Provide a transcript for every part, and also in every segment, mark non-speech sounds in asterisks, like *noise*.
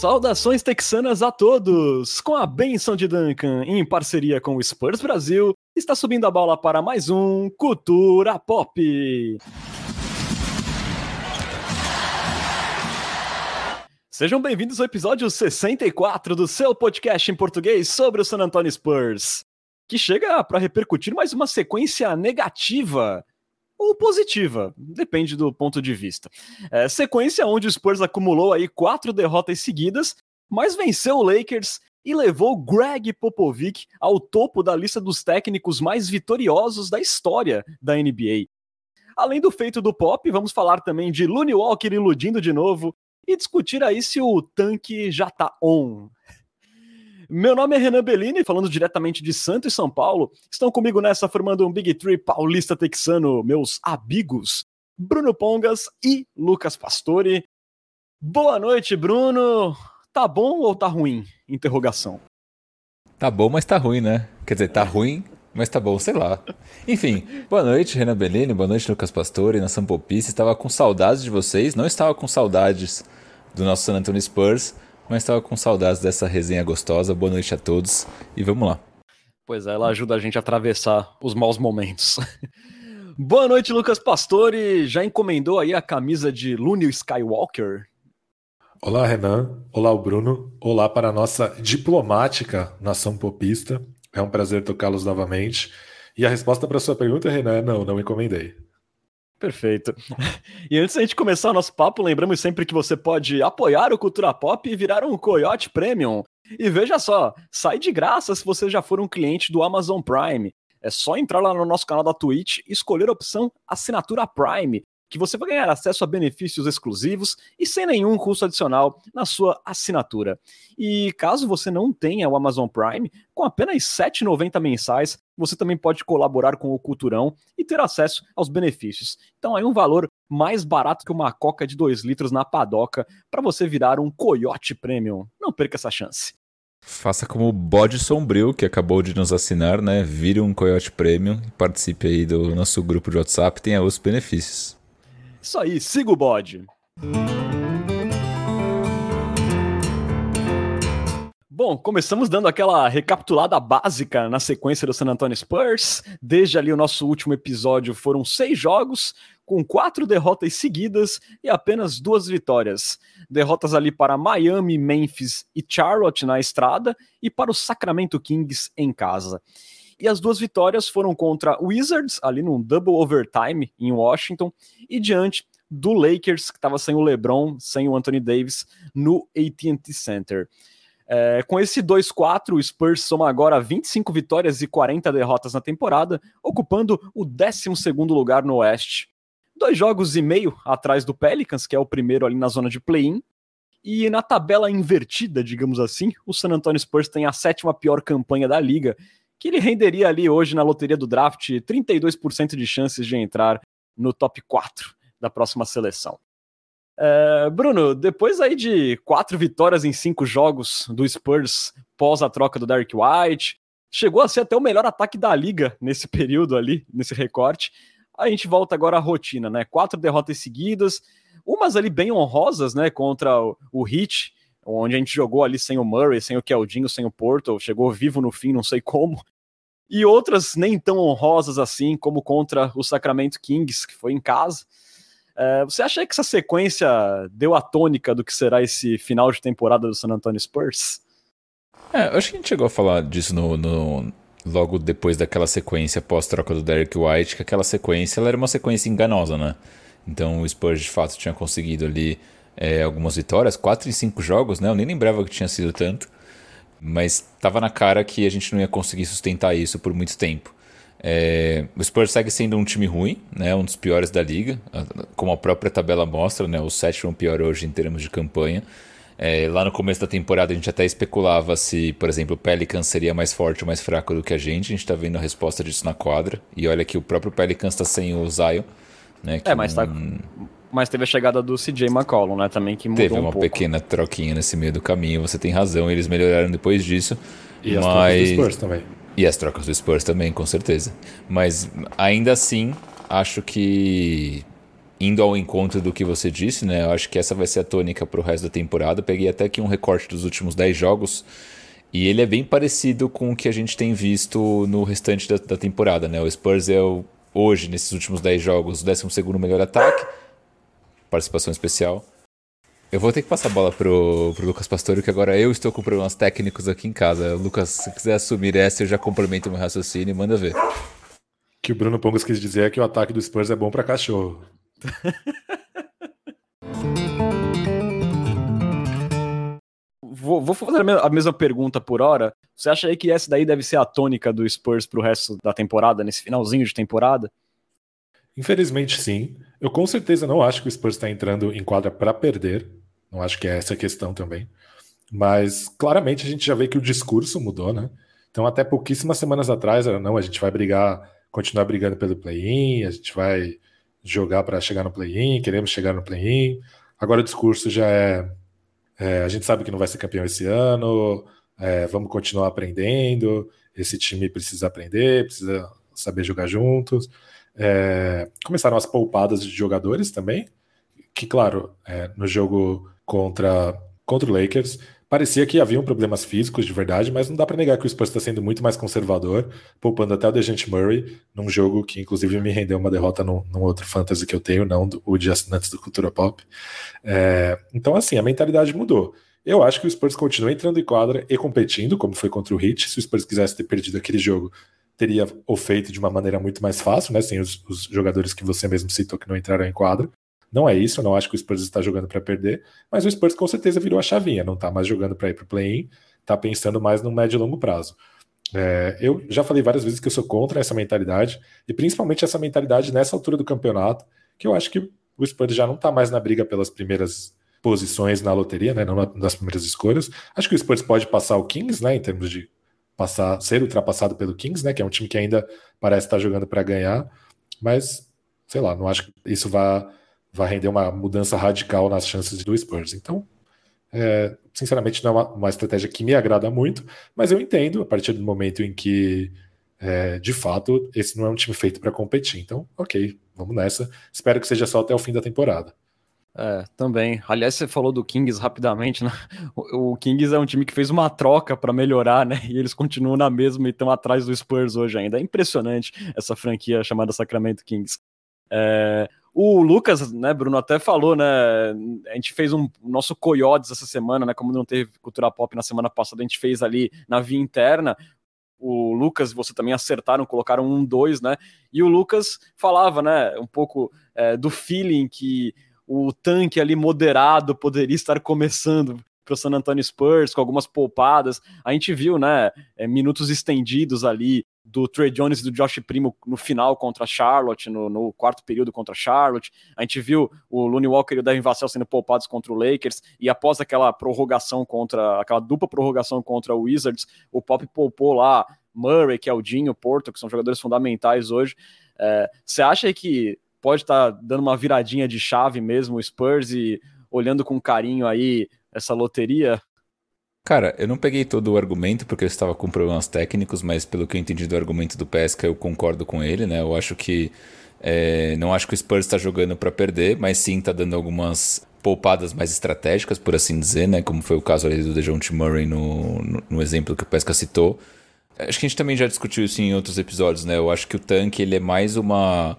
Saudações texanas a todos! Com a benção de Duncan, em parceria com o Spurs Brasil, está subindo a bola para mais um Cultura Pop. Sejam bem-vindos ao episódio 64 do seu podcast em português sobre o San Antonio Spurs, que chega para repercutir mais uma sequência negativa ou positiva, depende do ponto de vista. É, sequência onde o Spurs acumulou aí quatro derrotas seguidas, mas venceu o Lakers e levou Greg Popovich ao topo da lista dos técnicos mais vitoriosos da história da NBA. Além do feito do Pop, vamos falar também de Looney Walker iludindo de novo e discutir aí se o tanque já tá on. Meu nome é Renan Bellini, falando diretamente de Santo e São Paulo. Estão comigo nessa formando um Big Three paulista texano, meus amigos, Bruno Pongas e Lucas Pastore. Boa noite, Bruno. Tá bom ou tá ruim? Interrogação. Tá bom, mas tá ruim, né? Quer dizer, tá ruim, mas tá bom, sei lá. Enfim, boa noite, Renan Bellini, boa noite, Lucas Pastore, nação Popice. Estava com saudades de vocês, não estava com saudades do nosso San Antonio Spurs, mas estava com saudades dessa resenha gostosa. Boa noite a todos e vamos lá. Pois é, ela ajuda a gente a atravessar os maus momentos. *laughs* Boa noite, Lucas Pastore. Já encomendou aí a camisa de Looney Skywalker? Olá, Renan. Olá, o Bruno. Olá para a nossa diplomática nação popista. É um prazer tocá-los novamente. E a resposta para sua pergunta, Renan, é não, não encomendei. Perfeito. E antes da gente começar o nosso papo, lembramos sempre que você pode apoiar o Cultura Pop e virar um Coyote Premium. E veja só, sai de graça se você já for um cliente do Amazon Prime. É só entrar lá no nosso canal da Twitch escolher a opção Assinatura Prime que você vai ganhar acesso a benefícios exclusivos e sem nenhum custo adicional na sua assinatura. E caso você não tenha o Amazon Prime, com apenas R$ 7,90 mensais, você também pode colaborar com o Culturão e ter acesso aos benefícios. Então é um valor mais barato que uma coca de 2 litros na padoca para você virar um Coyote Premium. Não perca essa chance. Faça como o Bode Sombrio, que acabou de nos assinar, né? Vire um Coyote Premium e participe aí do nosso grupo de WhatsApp, tenha os benefícios. Isso aí, siga o bode. Bom, começamos dando aquela recapitulada básica na sequência do San Antonio Spurs. Desde ali o nosso último episódio foram seis jogos, com quatro derrotas seguidas e apenas duas vitórias. Derrotas ali para Miami, Memphis e Charlotte na estrada e para o Sacramento Kings em casa. E as duas vitórias foram contra Wizards, ali num double overtime em Washington, e diante do Lakers, que estava sem o LeBron, sem o Anthony Davis, no AT&T Center. É, com esse 2-4, o Spurs soma agora 25 vitórias e 40 derrotas na temporada, ocupando o 12 lugar no Oeste. Dois jogos e meio atrás do Pelicans, que é o primeiro ali na zona de play-in. E na tabela invertida, digamos assim, o San Antonio Spurs tem a sétima pior campanha da liga que ele renderia ali hoje na loteria do draft 32% de chances de entrar no top 4 da próxima seleção. É, Bruno, depois aí de quatro vitórias em cinco jogos do Spurs pós a troca do Derek White, chegou a ser até o melhor ataque da liga nesse período ali, nesse recorte. A gente volta agora à rotina, né? Quatro derrotas seguidas, umas ali bem honrosas, né? Contra o, o Heat, onde a gente jogou ali sem o Murray, sem o Keldinho, sem o Porto, chegou vivo no fim, não sei como. E outras nem tão honrosas assim, como contra o Sacramento Kings, que foi em casa. É, você acha que essa sequência deu a tônica do que será esse final de temporada do San Antonio Spurs? É, acho que a gente chegou a falar disso no, no logo depois daquela sequência pós-troca do Derek White, que aquela sequência era uma sequência enganosa, né? Então o Spurs de fato tinha conseguido ali é, algumas vitórias, quatro em cinco jogos, né? Eu nem lembrava que tinha sido tanto, mas estava na cara que a gente não ia conseguir sustentar isso por muito tempo. É, o Spurs segue sendo um time ruim, né, um dos piores da liga, como a própria tabela mostra, né, o sétimo pior hoje em termos de campanha. É, lá no começo da temporada a gente até especulava se, por exemplo, o Pelicans seria mais forte ou mais fraco do que a gente. A gente está vendo a resposta disso na quadra. E olha que o próprio Pelicans está sem o Zion. Né, é, mas tá mas teve a chegada do CJ McCollum, né? Também que mudou Teve uma um pequena troquinha nesse meio do caminho, você tem razão, eles melhoraram depois disso. E mas... as trocas do Spurs também. E as trocas do Spurs também, com certeza. Mas ainda assim, acho que indo ao encontro do que você disse, né? Eu acho que essa vai ser a tônica para o resto da temporada. peguei até aqui um recorte dos últimos 10 jogos. E ele é bem parecido com o que a gente tem visto no restante da, da temporada, né? O Spurs é o, hoje, nesses últimos 10 jogos, o 12 melhor ataque. Participação especial. Eu vou ter que passar a bola pro, pro Lucas Pastore, que agora eu estou com problemas técnicos aqui em casa. Lucas, se quiser assumir essa, eu já complemento o meu raciocínio e manda ver. O que o Bruno Pongas quis dizer é que o ataque do Spurs é bom para cachorro. *laughs* vou, vou, fazer a mesma pergunta por hora. Você acha aí que essa daí deve ser a tônica do Spurs pro resto da temporada, nesse finalzinho de temporada? Infelizmente, sim. Eu com certeza não acho que o Spurs está entrando em quadra para perder. Não acho que é essa a questão também. Mas claramente a gente já vê que o discurso mudou, né? Então, até pouquíssimas semanas atrás, era não, a gente vai brigar, continuar brigando pelo play-in, a gente vai jogar para chegar no play-in, queremos chegar no play-in. Agora o discurso já é, é, a gente sabe que não vai ser campeão esse ano, é, vamos continuar aprendendo, esse time precisa aprender, precisa saber jogar juntos. É, começaram as poupadas de jogadores também, que, claro, é, no jogo contra, contra o Lakers, parecia que haviam problemas físicos de verdade, mas não dá para negar que o Spurs está sendo muito mais conservador, poupando até o Dejante Murray, num jogo que, inclusive, me rendeu uma derrota num, num outro fantasy que eu tenho, não o de assinantes do Cultura Pop. É, então, assim, a mentalidade mudou. Eu acho que o Spurs continua entrando em quadra e competindo, como foi contra o Heat. Se o Spurs quisesse ter perdido aquele jogo, teria o feito de uma maneira muito mais fácil, né? Sem os, os, jogadores que você mesmo citou que não entraram em quadra. Não é isso, eu não acho que o Spurs está jogando para perder, mas o Spurs com certeza virou a chavinha, não está mais jogando para ir para o play-in, está pensando mais no médio e longo prazo. É, eu já falei várias vezes que eu sou contra essa mentalidade, e principalmente essa mentalidade nessa altura do campeonato, que eu acho que o Spurs já não está mais na briga pelas primeiras posições na loteria, né, não nas primeiras escolhas. Acho que o Spurs pode passar o Kings, né, em termos de passar, ser ultrapassado pelo Kings, né? Que é um time que ainda parece estar jogando para ganhar, mas sei lá, não acho que isso vá, vá render uma mudança radical nas chances do Spurs. Então, é, sinceramente, não é uma, uma, estratégia que me agrada muito, mas eu entendo a partir do momento em que, é, de fato, esse não é um time feito para competir. Então, ok, vamos nessa. Espero que seja só até o fim da temporada. É, também. Aliás, você falou do Kings rapidamente, né? O, o Kings é um time que fez uma troca para melhorar, né? E eles continuam na mesma e estão atrás do Spurs hoje ainda. É impressionante essa franquia chamada Sacramento Kings. É, o Lucas, né, Bruno, até falou, né? A gente fez um nosso Coyotes essa semana, né? Como não teve cultura pop na semana passada, a gente fez ali na via interna. O Lucas você também acertaram, colocaram um, dois, né? E o Lucas falava, né, um pouco é, do feeling que o tanque ali moderado poderia estar começando para o San Antonio Spurs com algumas poupadas. A gente viu, né, é, minutos estendidos ali do Trey Jones e do Josh Primo no final contra Charlotte, no, no, quarto período contra Charlotte. A gente viu o Looney Walker e o Devin Vassell sendo poupados contra o Lakers, e após aquela prorrogação contra, aquela dupla prorrogação contra o Wizards, o Pop poupou lá Murray, que é o Dinho, Porto, que são jogadores fundamentais hoje. É, você é, acha que pode estar tá dando uma viradinha de chave mesmo o Spurs e olhando com carinho aí essa loteria? Cara, eu não peguei todo o argumento porque eu estava com problemas técnicos, mas pelo que eu entendi do argumento do Pesca, eu concordo com ele, né? Eu acho que é, não acho que o Spurs está jogando para perder, mas sim está dando algumas poupadas mais estratégicas, por assim dizer, né? Como foi o caso ali do DeJounte Murray no, no, no exemplo que o Pesca citou. Acho que a gente também já discutiu isso em outros episódios, né? Eu acho que o tanque ele é mais uma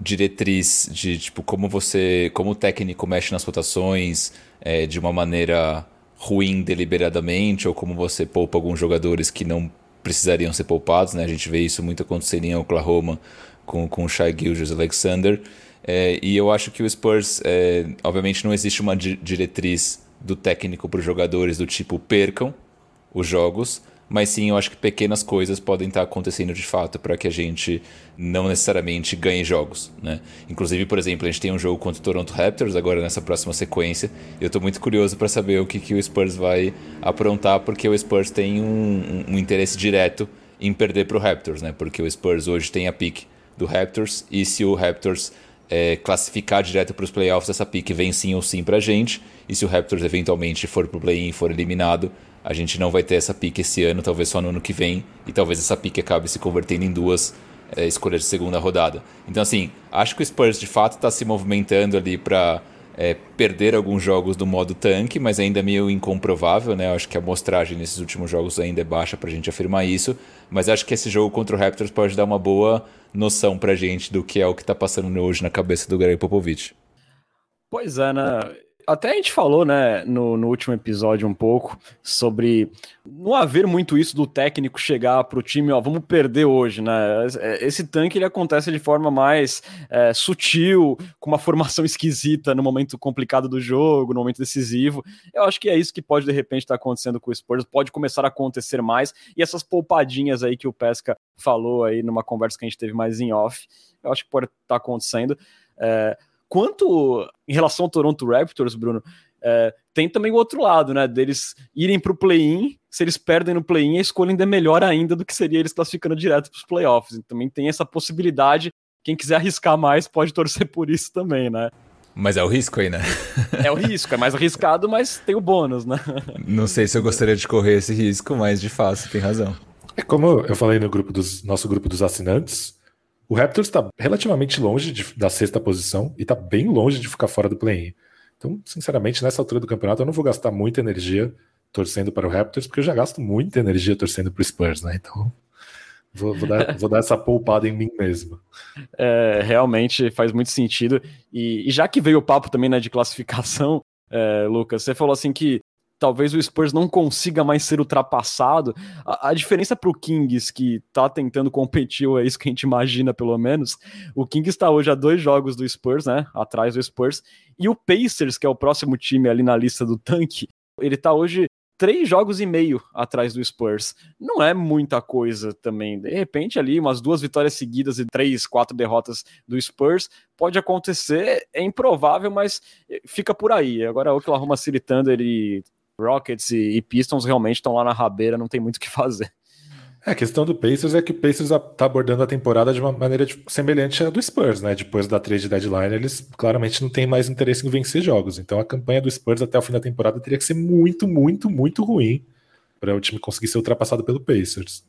diretriz de tipo como você, como o técnico mexe nas rotações é, de uma maneira ruim deliberadamente ou como você poupa alguns jogadores que não precisariam ser poupados, né? A gente vê isso muito acontecer em Oklahoma com, com o Shai Alexander. É, e eu acho que o Spurs, é, obviamente, não existe uma di diretriz do técnico para os jogadores do tipo percam os jogos, mas sim eu acho que pequenas coisas podem estar acontecendo de fato para que a gente não necessariamente ganhe jogos, né? Inclusive, por exemplo, a gente tem um jogo contra o Toronto Raptors agora nessa próxima sequência. Eu estou muito curioso para saber o que, que o Spurs vai aprontar, porque o Spurs tem um, um, interesse direto em perder para o Raptors, né? Porque o Spurs hoje tem a pick do Raptors e se o Raptors é, classificar direto para os playoffs, essa pick vem sim ou sim para a gente. E se o Raptors eventualmente for para o play-in for eliminado, a gente não vai ter essa pique esse ano, talvez só no ano que vem, e talvez essa pique acabe se convertendo em duas é, escolha de segunda rodada. Então, assim, acho que o Spurs de fato está se movimentando ali para é, perder alguns jogos do modo tanque, mas ainda é meio incomprovável, né? Acho que a amostragem nesses últimos jogos ainda é baixa para a gente afirmar isso, mas acho que esse jogo contra o Raptors pode dar uma boa noção para a gente do que é o que está passando hoje na cabeça do Greg Popovich. Pois é, né? Até a gente falou, né, no, no, último episódio um pouco sobre não haver muito isso do técnico chegar para o time, ó, vamos perder hoje, né? Esse tanque ele acontece de forma mais é, sutil, com uma formação *laughs* esquisita no momento complicado do jogo, no momento decisivo. Eu acho que é isso que pode de repente estar tá acontecendo com o Spurs, pode começar a acontecer mais e essas poupadinhas aí que o Pesca falou aí numa conversa que a gente teve mais em off, eu acho que pode estar tá acontecendo. É, Quanto em relação ao Toronto Raptors, Bruno, é, tem também o outro lado, né? Deles irem para o play-in, se eles perdem no play-in, a escolha ainda é melhor ainda do que seria eles classificando direto para os playoffs. E também tem essa possibilidade. Quem quiser arriscar mais pode torcer por isso também, né? Mas é o risco aí, né? é o risco, é mais arriscado, mas tem o bônus, né? Não sei se eu gostaria de correr esse risco, mas de fato, tem razão. É como eu falei no grupo dos nosso grupo dos assinantes, o Raptors está relativamente longe de, da sexta posição e está bem longe de ficar fora do play-in. Então, sinceramente, nessa altura do campeonato, eu não vou gastar muita energia torcendo para o Raptors, porque eu já gasto muita energia torcendo para o Spurs, né? Então, vou, vou, dar, vou, dar, essa poupada em mim mesmo. É, realmente faz muito sentido. E, e, já que veio o papo também né, de classificação, é, Lucas, você falou assim que talvez o Spurs não consiga mais ser ultrapassado. A, a diferença para o Kings, que está tentando competir, ou é isso que a gente imagina pelo menos, o Kings está hoje a dois jogos do Spurs, né? Atrás do Spurs, e o Pacers, que é o próximo time ali na lista do tanque, ele está hoje três jogos e meio atrás do Spurs. Não é muita coisa também. De repente, ali, umas duas vitórias seguidas e três, quatro derrotas do Spurs pode acontecer. É improvável, mas fica por aí. Agora, o Oklahoma City Thunder e Rockets e, e Pistons realmente estão lá na rabeira, não tem muito o que *laughs* fazer. É, a questão do Pacers é que o Pacers está abordando a temporada de uma maneira semelhante à do Spurs, né? Depois da trade deadline, eles claramente não têm mais interesse em vencer jogos. Então a campanha do Spurs até o fim da temporada teria que ser muito, muito, muito ruim para o time conseguir ser ultrapassado pelo Pacers.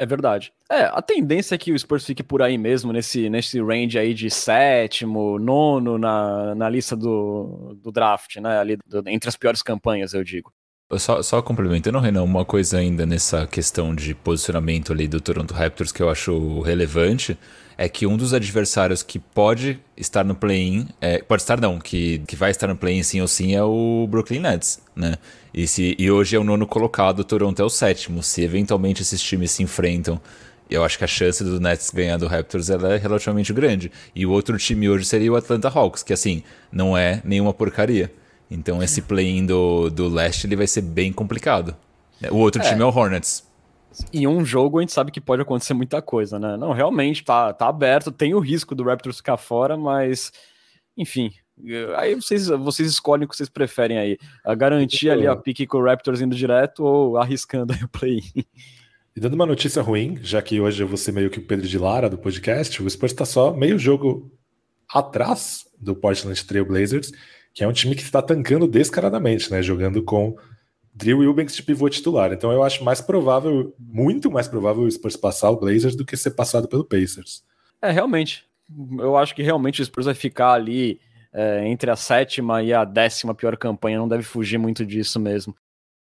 É verdade. É, a tendência é que o Spurs fique por aí mesmo, nesse, nesse range aí de sétimo, nono na, na lista do, do draft, né? Ali do, entre as piores campanhas, eu digo. Só, só complementando, Renan, uma coisa ainda nessa questão de posicionamento ali do Toronto Raptors que eu acho relevante é que um dos adversários que pode estar no play-in, é, pode estar não, que, que vai estar no play-in sim ou sim é o Brooklyn Nets, né? E, se, e hoje é o nono colocado, o Toronto é o sétimo. Se eventualmente esses times se enfrentam, eu acho que a chance do Nets ganhar do Raptors ela é relativamente grande. E o outro time hoje seria o Atlanta Hawks, que assim, não é nenhuma porcaria. Então esse play-in do, do leste ele vai ser bem complicado. O outro é. time é o Hornets. Em um jogo a gente sabe que pode acontecer muita coisa, né? Não, realmente tá, tá aberto, tem o risco do Raptors ficar fora, mas enfim, aí vocês, vocês escolhem o que vocês preferem aí. A garantir ali a pique com o Raptors indo direto ou arriscando aí o play. E dando uma notícia ruim, já que hoje eu vou ser meio que o Pedro de Lara do podcast, o Spurs está só meio jogo atrás do Portland Trail Blazers, que é um time que está tancando descaradamente, né? Jogando com Drew Eubanks de pivô titular. Então eu acho mais provável, muito mais provável o Spurs passar o Blazers do que ser passado pelo Pacers. É, realmente. Eu acho que realmente o Spurs vai ficar ali é, entre a sétima e a décima pior campanha, não deve fugir muito disso mesmo.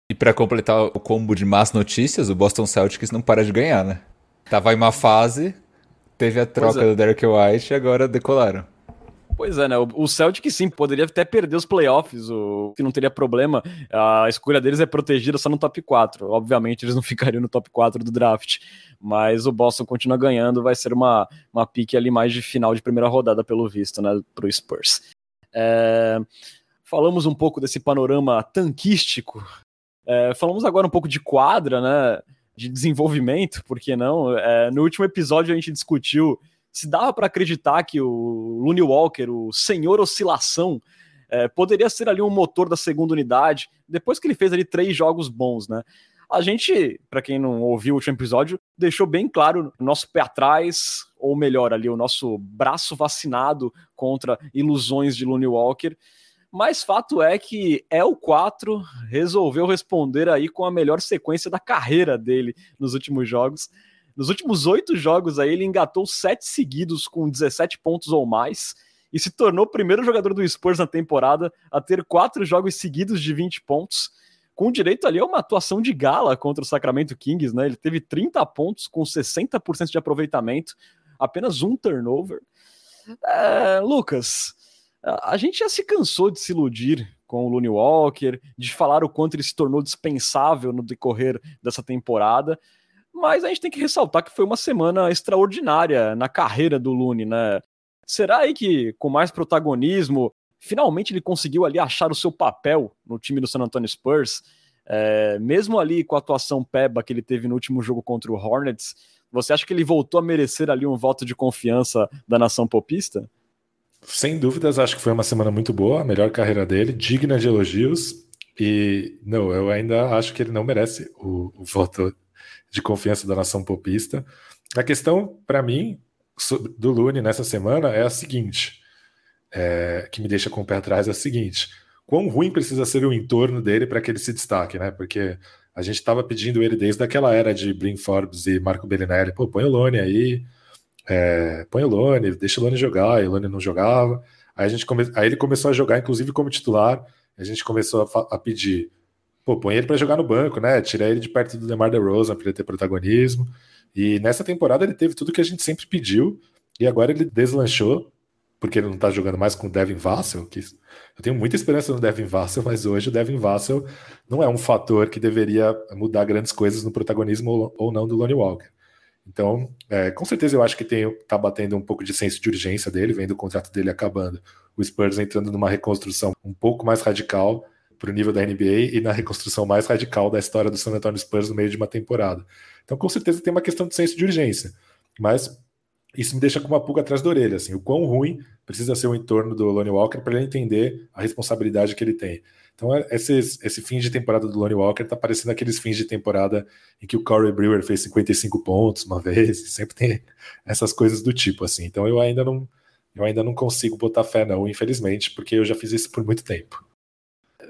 E para completar o combo de más notícias, o Boston Celtics não para de ganhar, né? Tava em uma fase, teve a troca é. do Derek White e agora decolaram. Pois é, né? O Celtic sim poderia até perder os playoffs, o que não teria problema. A escolha deles é protegida só no top 4. Obviamente, eles não *laughs* ficariam no top 4 do draft. Mas o Boston continua ganhando, vai ser uma, uma pique ali mais de final de primeira rodada, pelo visto, né? Pro Spurs. É... Falamos um pouco desse panorama tanquístico. É... Falamos agora um pouco de quadra, né? De desenvolvimento, por que não? É... No último episódio a gente discutiu se dava para acreditar que o Looney Walker, o senhor oscilação, é, poderia ser ali um motor da segunda unidade, depois que ele fez ali três jogos bons, né? A gente, para quem não ouviu o último episódio, deixou bem claro o nosso pé atrás, ou melhor, ali, o nosso braço vacinado contra ilusões de Looney Walker. Mas fato é que El 4 resolveu responder aí com a melhor sequência da carreira dele nos últimos jogos Nos últimos oito jogos aí, ele engatou sete seguidos com 17 pontos ou mais e se tornou o primeiro jogador do Spurs na temporada a ter quatro jogos seguidos de 20 pontos, com direito ali a uma atuação de gala contra o Sacramento Kings, né? Ele teve 30 pontos com 60% de aproveitamento, apenas um turnover. É, Lucas, a gente já se cansou de se iludir com o Looney Walker, de falar o quanto ele se tornou dispensável no decorrer dessa temporada, mas a gente tem que ressaltar que foi uma semana extraordinária na carreira do Looney, né? Será aí que, com mais protagonismo, finalmente ele conseguiu ali achar o seu papel no time do San Antonio Spurs? É, mesmo ali com a atuação peba que ele teve no último jogo contra o Hornets, você acha que ele voltou a merecer ali um voto de confiança da nação popista? Sem dúvidas, acho que foi uma semana muito boa, a melhor carreira dele, digna de elogios. E não, eu ainda acho que ele não merece o, o voto de confiança da nação popista. A questão, para mim, do Lune nessa semana é a seguinte, é, que me deixa com o pé atrás é a seguinte: quão ruim precisa ser o entorno dele para que ele se destaque, né? Porque a gente estava pedindo ele desde aquela era de Brin Forbes e Marco Bellinelli, pô, põe o Lone aí, é, põe o Lone, deixa o Lone jogar, e o Lone não jogava. Aí, a gente come... aí ele começou a jogar, inclusive como titular, a gente começou a, a pedir, pô, põe ele para jogar no banco, né? Tira ele de perto do DeMar DeRozan para ele ter protagonismo. E nessa temporada ele teve tudo que a gente sempre pediu, e agora ele deslanchou, porque ele não tá jogando mais com o Devin Vassell, que eu tenho muita esperança no Devin Vassell, mas hoje o Devin Vassell não é um fator que deveria mudar grandes coisas no protagonismo ou não do Lonnie Walker. Então, é, com certeza eu acho que tem, tá batendo um pouco de senso de urgência dele, vendo o contrato dele acabando. O Spurs entrando numa reconstrução um pouco mais radical para o nível da NBA e na reconstrução mais radical da história do San Antonio Spurs no meio de uma temporada. Então, com certeza tem uma questão de senso de urgência. Mas isso me deixa com uma pulga atrás da orelha, assim, o quão ruim precisa ser o entorno do Lonnie Walker para ele entender a responsabilidade que ele tem. Então, é, esse fim de temporada do Lonnie Walker tá parecendo aqueles fins de temporada em que o Corey Brewer fez 55 pontos uma vez, *laughs* sempre tem essas coisas do tipo, assim. Então, eu ainda não, eu ainda não consigo botar fé, não, infelizmente, porque eu já fiz isso por muito tempo.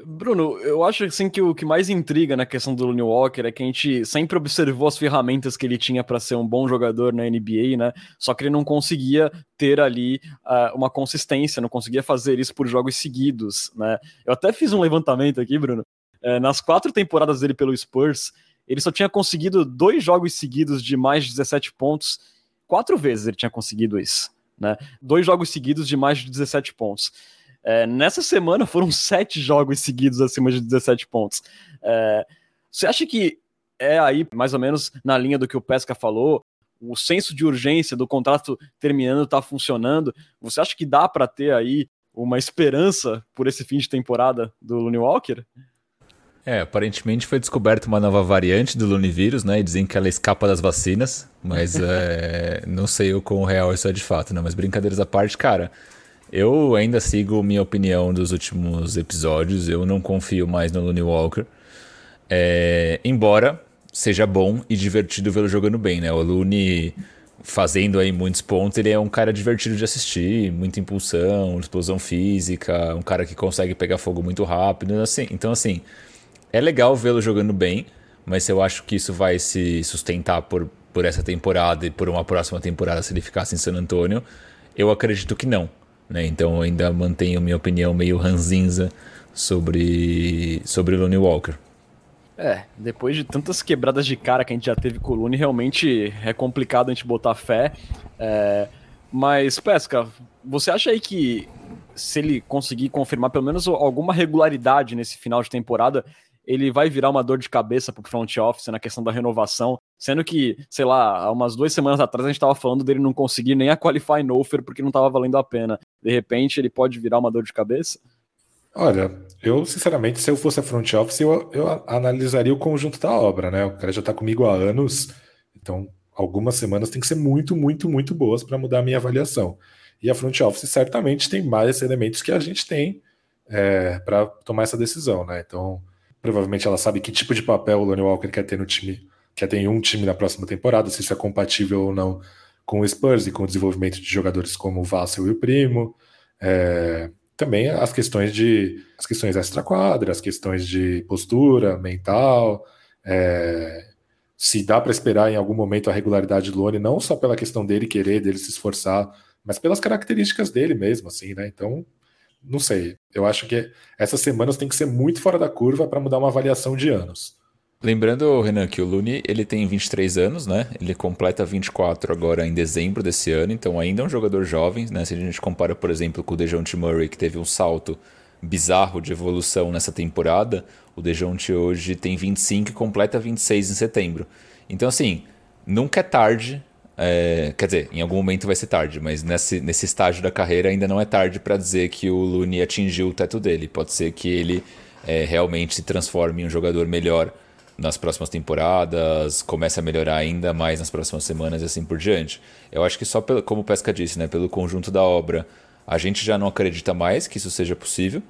Bruno, eu acho assim que o que mais intriga na questão do Looney Walker é que a gente sempre observou as ferramentas que ele tinha para ser um bom jogador na NBA, né? Só que ele não conseguia ter ali uh, uma consistência, não conseguia fazer isso por jogos seguidos, né? Eu até fiz um levantamento aqui, Bruno. Uh, nas quatro temporadas dele pelo Spurs, ele só tinha conseguido dois jogos seguidos de mais de 17 pontos. Quatro vezes ele tinha conseguido isso, né? Dois jogos seguidos de mais de 17 pontos. É, nessa semana foram *laughs* sete jogos seguidos acima de 17 pontos. É, você acha que é aí, mais ou menos, na linha do que o Pesca falou, o senso de urgência do contrato terminando está funcionando? Você acha que dá para ter aí uma esperança por esse fim de temporada do Looney Walker? É, aparentemente foi descoberta uma nova variante do Lunivírus, né? E dizem que ela escapa das vacinas, mas *laughs* é, não sei o quão real isso é de fato, né? Mas brincadeiras à parte, cara, eu ainda sigo minha opinião dos últimos episódios. Eu não confio mais no Looney Walker. É, embora seja bom e divertido vê-lo jogando bem, né? O Looney fazendo aí muitos pontos, ele é um cara divertido de assistir, muita impulsão, explosão física, um cara que consegue pegar fogo muito rápido, assim. Então assim, é legal vê-lo jogando bem, mas eu acho que isso vai se sustentar por, por essa temporada e por uma próxima temporada se ele ficasse em San Antonio. Eu acredito que não. Né? Então eu ainda mantenho minha opinião meio ranzinza sobre, sobre Lonnie Walker. É, depois de tantas quebradas de cara que a gente já teve com o Lune, realmente é complicado a gente botar fé. É, mas, Pesca, você acha aí que se ele conseguir confirmar pelo menos alguma regularidade nesse final de temporada, ele vai virar uma dor de cabeça para o front office na questão da renovação, sendo que, sei lá, há umas duas semanas atrás a gente estava falando dele não conseguir nem a qualify no offer porque não estava valendo a pena. De repente ele pode virar uma dor de cabeça? Olha, eu sinceramente, se eu fosse a front office, eu, eu analisaria o conjunto da obra, né? O cara já está comigo há anos, então algumas semanas tem que ser muito, muito, muito boas para mudar a minha avaliação. E a front office certamente tem mais elementos que a gente tem é, para tomar essa decisão, né? Então, Provavelmente ela sabe que tipo de papel o Lonnie Walker quer ter no time, quer ter em um time na próxima temporada, se isso é compatível ou não com o Spurs e com o desenvolvimento de jogadores como o Vassell e o Primo. É, também as questões de as questões extra-quadra, as questões de postura mental, é, se dá para esperar em algum momento a regularidade do Lone, não só pela questão dele querer, dele se esforçar, mas pelas características dele mesmo, assim, né? Então, não sei. Eu acho que essas semanas tem que ser muito fora da curva para mudar uma avaliação de anos. Lembrando, Renan, que o Lune ele tem 23 anos, né? Ele completa 24 agora em dezembro desse ano, então ainda é um jogador jovem, né? Se a gente compara, por exemplo, com o DeJounte Murray, que teve um salto bizarro de evolução nessa temporada, o DeJounte hoje tem 25 e completa 26 em setembro. Então, assim, nunca é tarde. É, quer dizer, em algum momento vai ser tarde, mas nesse, nesse estágio da carreira ainda não é tarde para dizer que o Lune atingiu o teto dele. Pode ser que ele é, realmente se transforme em um jogador melhor nas próximas temporadas, comece a melhorar ainda mais nas próximas semanas e assim por diante. Eu acho que só pelo, como o Pesca disse, né, pelo conjunto da obra, a gente já não acredita mais que isso seja possível.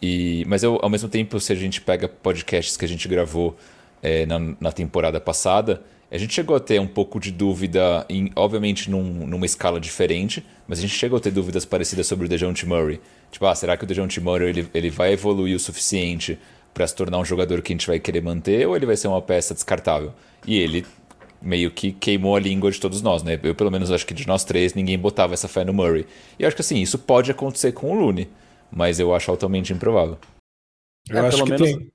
E, mas eu, ao mesmo tempo, se a gente pega podcasts que a gente gravou é, na, na, temporada passada, a gente chegou a ter um pouco de dúvida, em, obviamente num, numa escala diferente, mas a gente chegou a ter dúvidas parecidas sobre o DeJounte Murray. Tipo, ah, será que o DeJounte Murray ele, ele vai evoluir o suficiente para se tornar um jogador que a gente vai querer manter ou ele vai ser uma peça descartável? E ele meio que queimou a língua de todos nós, né? Eu, pelo menos, acho que de nós três, ninguém botava essa fé no Murray. E eu acho que assim, isso pode acontecer com o Looney, mas eu acho altamente improvável. Eu é, acho que menos, tem.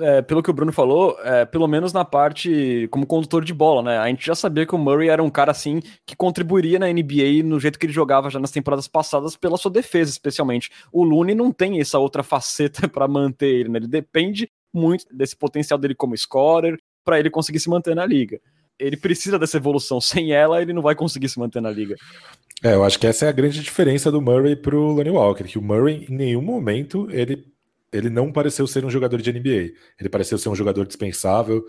É, pelo que o Bruno falou, é, pelo menos na parte como condutor de bola, né? A gente já sabia que o Murray era um cara assim que contribuiria na NBA no jeito que ele jogava já nas temporadas passadas pela sua defesa, especialmente. O Looney não tem essa outra faceta *laughs* para manter ele, né? Ele depende muito desse potencial dele como scorer para ele conseguir se manter na liga. Ele precisa dessa evolução. *laughs* Sem ela, ele não vai conseguir se manter na liga. É, eu acho que essa é a grande diferença do Murray pro Lonnie Walker, que o Murray em nenhum momento ele ele não pareceu ser um jogador de NBA. Ele pareceu ser um jogador dispensável.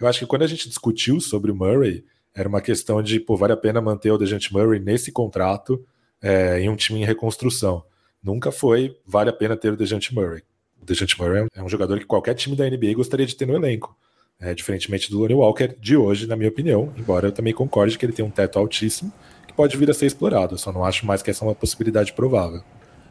Eu acho que quando a gente discutiu sobre o Murray, era uma questão de, pô, vale a pena manter o Dejante Murray nesse contrato é, em um time em reconstrução. Nunca foi, vale a pena ter o Dejante Murray. O Dejante Murray é um jogador que qualquer time da NBA gostaria de ter no elenco. É, diferentemente do Lonnie Walker de hoje, na minha opinião, embora eu também concorde que ele tem um teto altíssimo que pode vir a ser explorado. Eu só não acho mais que essa é uma possibilidade provável.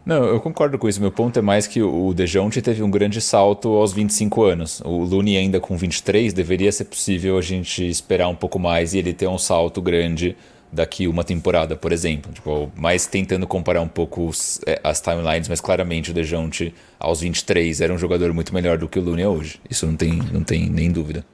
Não, eu concordo com isso. Meu ponto é mais que o Dejounte teve um grande salto aos 25 anos. O Looney ainda com 23, deveria ser possível a gente esperar um pouco mais e ele ter um salto grande daqui uma temporada, por exemplo. Tipo, mais tentando comparar um pouco é, as timelines, mas claramente o Dejounte aos 23 era um jogador muito melhor do que o Looney é hoje. Isso não tem, não tem nem dúvida.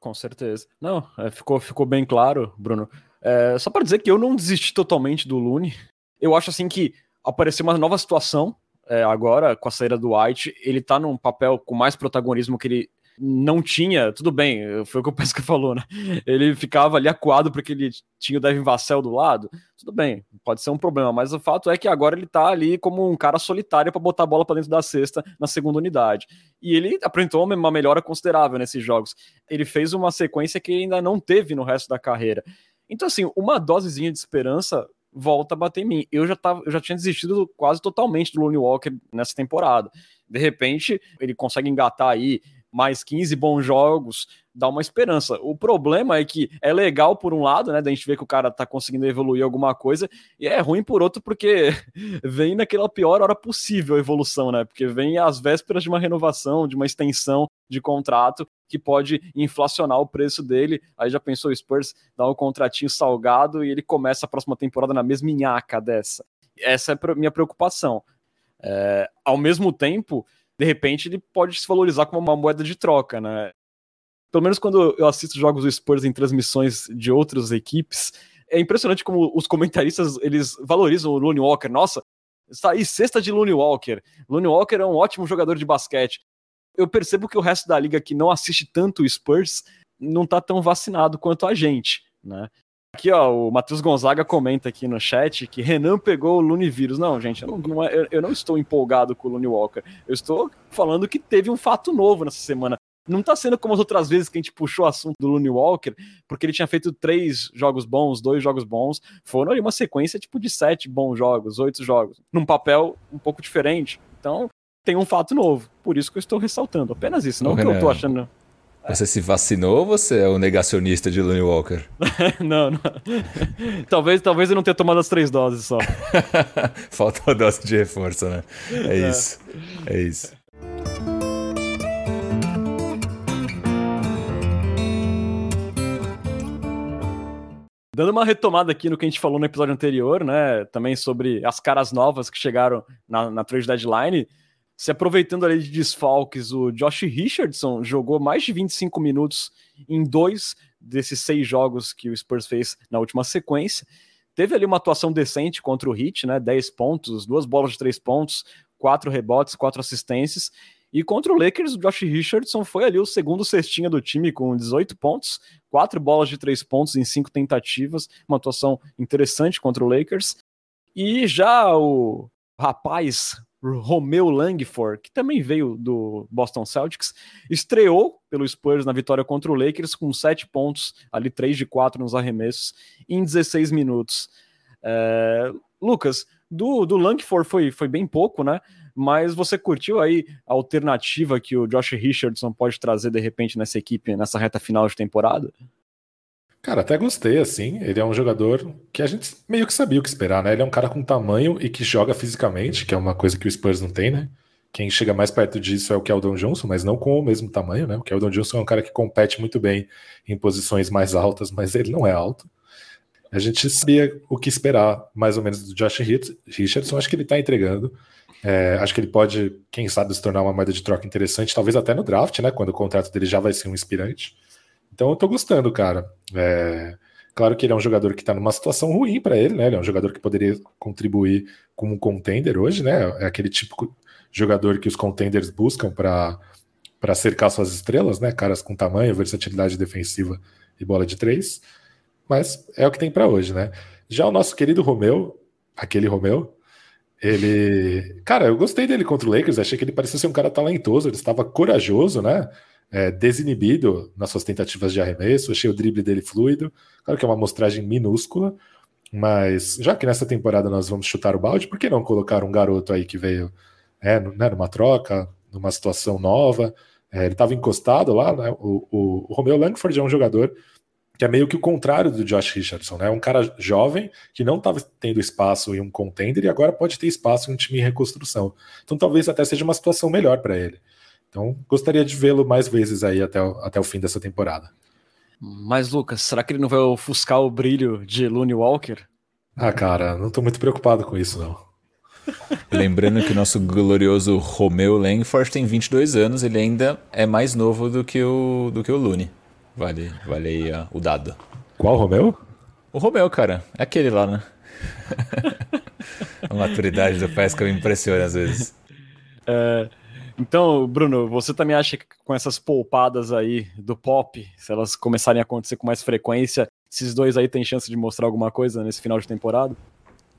Com certeza. Não, é, ficou, ficou bem claro, Bruno. É, só para dizer que eu não desisti totalmente do Looney. Eu acho assim que apareceu uma nova situação é, agora com a saída do White. Ele tá num papel com mais protagonismo que ele não tinha. Tudo bem, foi o que o Pesca *laughs* falou, né? Ele ficava ali acuado porque ele tinha o Devin Vassell do lado. Tudo bem, pode ser um problema, mas o fato é que agora ele tá ali como um cara solitário para botar a bola para dentro da cesta na segunda unidade. E ele apresentou uma melhora considerável nesses jogos. Ele fez uma sequência que ainda não teve no resto da carreira. Então, assim, uma dosezinha de esperança volta a bater em mim. Eu já, tava, eu já tinha desistido quase totalmente do Lonnie Walker nessa temporada. De repente, ele consegue engatar aí mais 15 bons jogos, dá uma esperança. O problema é que é legal por um lado, né, da gente ver que o cara tá conseguindo evoluir alguma coisa, e é ruim por outro porque *laughs* vem naquela pior hora possível a evolução, né? Porque vem às vésperas de uma renovação, de uma extensão de contrato que pode inflacionar o preço dele. Aí já pensou o Spurs dar um contratinho salgado e ele começa a próxima temporada na mesma minhaca dessa. Essa é a minha preocupação. É, ao mesmo tempo, de repente ele pode se valorizar como uma moeda de troca, né? Pelo menos quando eu assisto jogos do Spurs em transmissões de outras equipes, é impressionante como os comentaristas eles valorizam o Looney Walker. Nossa, está aí sexta de Looney Walker. Looney Walker é um ótimo jogador de basquete. Eu percebo que o resto da liga que não assiste tanto o Spurs não está tão vacinado quanto a gente, né? Aqui, ó, o Matheus Gonzaga comenta aqui no chat que Renan pegou o Lune vírus. Não, gente, eu não, não é, eu não estou empolgado com o Lune Walker. Eu estou falando que teve um fato novo nessa semana. Não tá sendo como as outras vezes que a gente puxou o assunto do Looney Walker, porque ele tinha feito três jogos bons, dois jogos bons. Foram ali uma sequência tipo de sete bons jogos, oito jogos, num papel um pouco diferente. Então, tem um fato novo. Por isso que eu estou ressaltando. Apenas isso, não o que eu tô achando. Você se vacinou ou você é o negacionista de Lonnie Walker? *laughs* não, não. *laughs* talvez, talvez eu não tenha tomado as três doses só. *laughs* Falta a dose de reforço, né? É, é. isso. É isso. Dando uma retomada aqui no que a gente falou no episódio anterior, né? Também sobre as caras novas que chegaram na, na trade deadline. Se aproveitando ali de desfalques, o Josh Richardson jogou mais de 25 minutos em dois desses seis jogos que o Spurs fez na última sequência. Teve ali uma atuação decente contra o Heat, né? 10 pontos, duas bolas de três pontos, quatro rebotes, quatro assistências. E contra o Lakers, o Josh Richardson foi ali o segundo cestinha do time com 18 pontos, quatro bolas de três pontos em cinco tentativas, uma atuação interessante contra o Lakers. E já o rapaz Romeu Langford, que também veio do Boston Celtics, estreou pelo Spurs na vitória contra o Lakers com sete pontos, ali 3 de 4 nos arremessos, em 16 minutos. É... Lucas, do, do Langford foi, foi bem pouco, né? mas você curtiu aí a alternativa que o Josh Richardson pode trazer de repente nessa equipe, nessa reta final de temporada? Cara, até gostei, assim. Ele é um jogador que a gente meio que sabia o que esperar, né? Ele é um cara com tamanho e que joga fisicamente, que é uma coisa que o Spurs não tem, né? Quem chega mais perto disso é o Keldon Johnson, mas não com o mesmo tamanho, né? O Keldon Johnson é um cara que compete muito bem em posições mais altas, mas ele não é alto. A gente sabia o que esperar, mais ou menos, do Josh Richardson. Acho que ele tá entregando. É, acho que ele pode, quem sabe, se tornar uma moeda de troca interessante, talvez até no draft, né? Quando o contrato dele já vai ser um inspirante. Então eu tô gostando, cara. É, claro que ele é um jogador que tá numa situação ruim para ele, né? Ele é um jogador que poderia contribuir como um contender hoje, né? É aquele típico jogador que os contenders buscam para cercar suas estrelas, né? Caras com tamanho, versatilidade defensiva e bola de três. Mas é o que tem para hoje, né? Já o nosso querido Romeu, aquele Romeu, ele. Cara, eu gostei dele contra o Lakers, achei que ele parecia ser um cara talentoso, ele estava corajoso, né? É, desinibido nas suas tentativas de arremesso, achei o drible dele fluido. Claro que é uma amostragem minúscula, mas já que nessa temporada nós vamos chutar o balde, por que não colocar um garoto aí que veio é, né, numa troca, numa situação nova? É, ele estava encostado lá, né? O, o, o Romeo Langford é um jogador que é meio que o contrário do Josh Richardson, né? Um cara jovem que não estava tendo espaço em um contender e agora pode ter espaço em um time em reconstrução. Então talvez até seja uma situação melhor para ele. Então gostaria de vê-lo mais vezes aí até o, até o fim dessa temporada. Mas Lucas, será que ele não vai ofuscar o brilho de Looney Walker? Ah, cara, não estou muito preocupado com isso não. Lembrando que o nosso glorioso Romeo Langford tem 22 anos, ele ainda é mais novo do que o, do que o Looney. Vale, vale aí uh, o dado. Qual Romeu? O Romeu, cara. É aquele lá, né? *laughs* a maturidade do Pesca me impressiona às vezes. É, então, Bruno, você também acha que com essas poupadas aí do pop, se elas começarem a acontecer com mais frequência, esses dois aí têm chance de mostrar alguma coisa nesse final de temporada?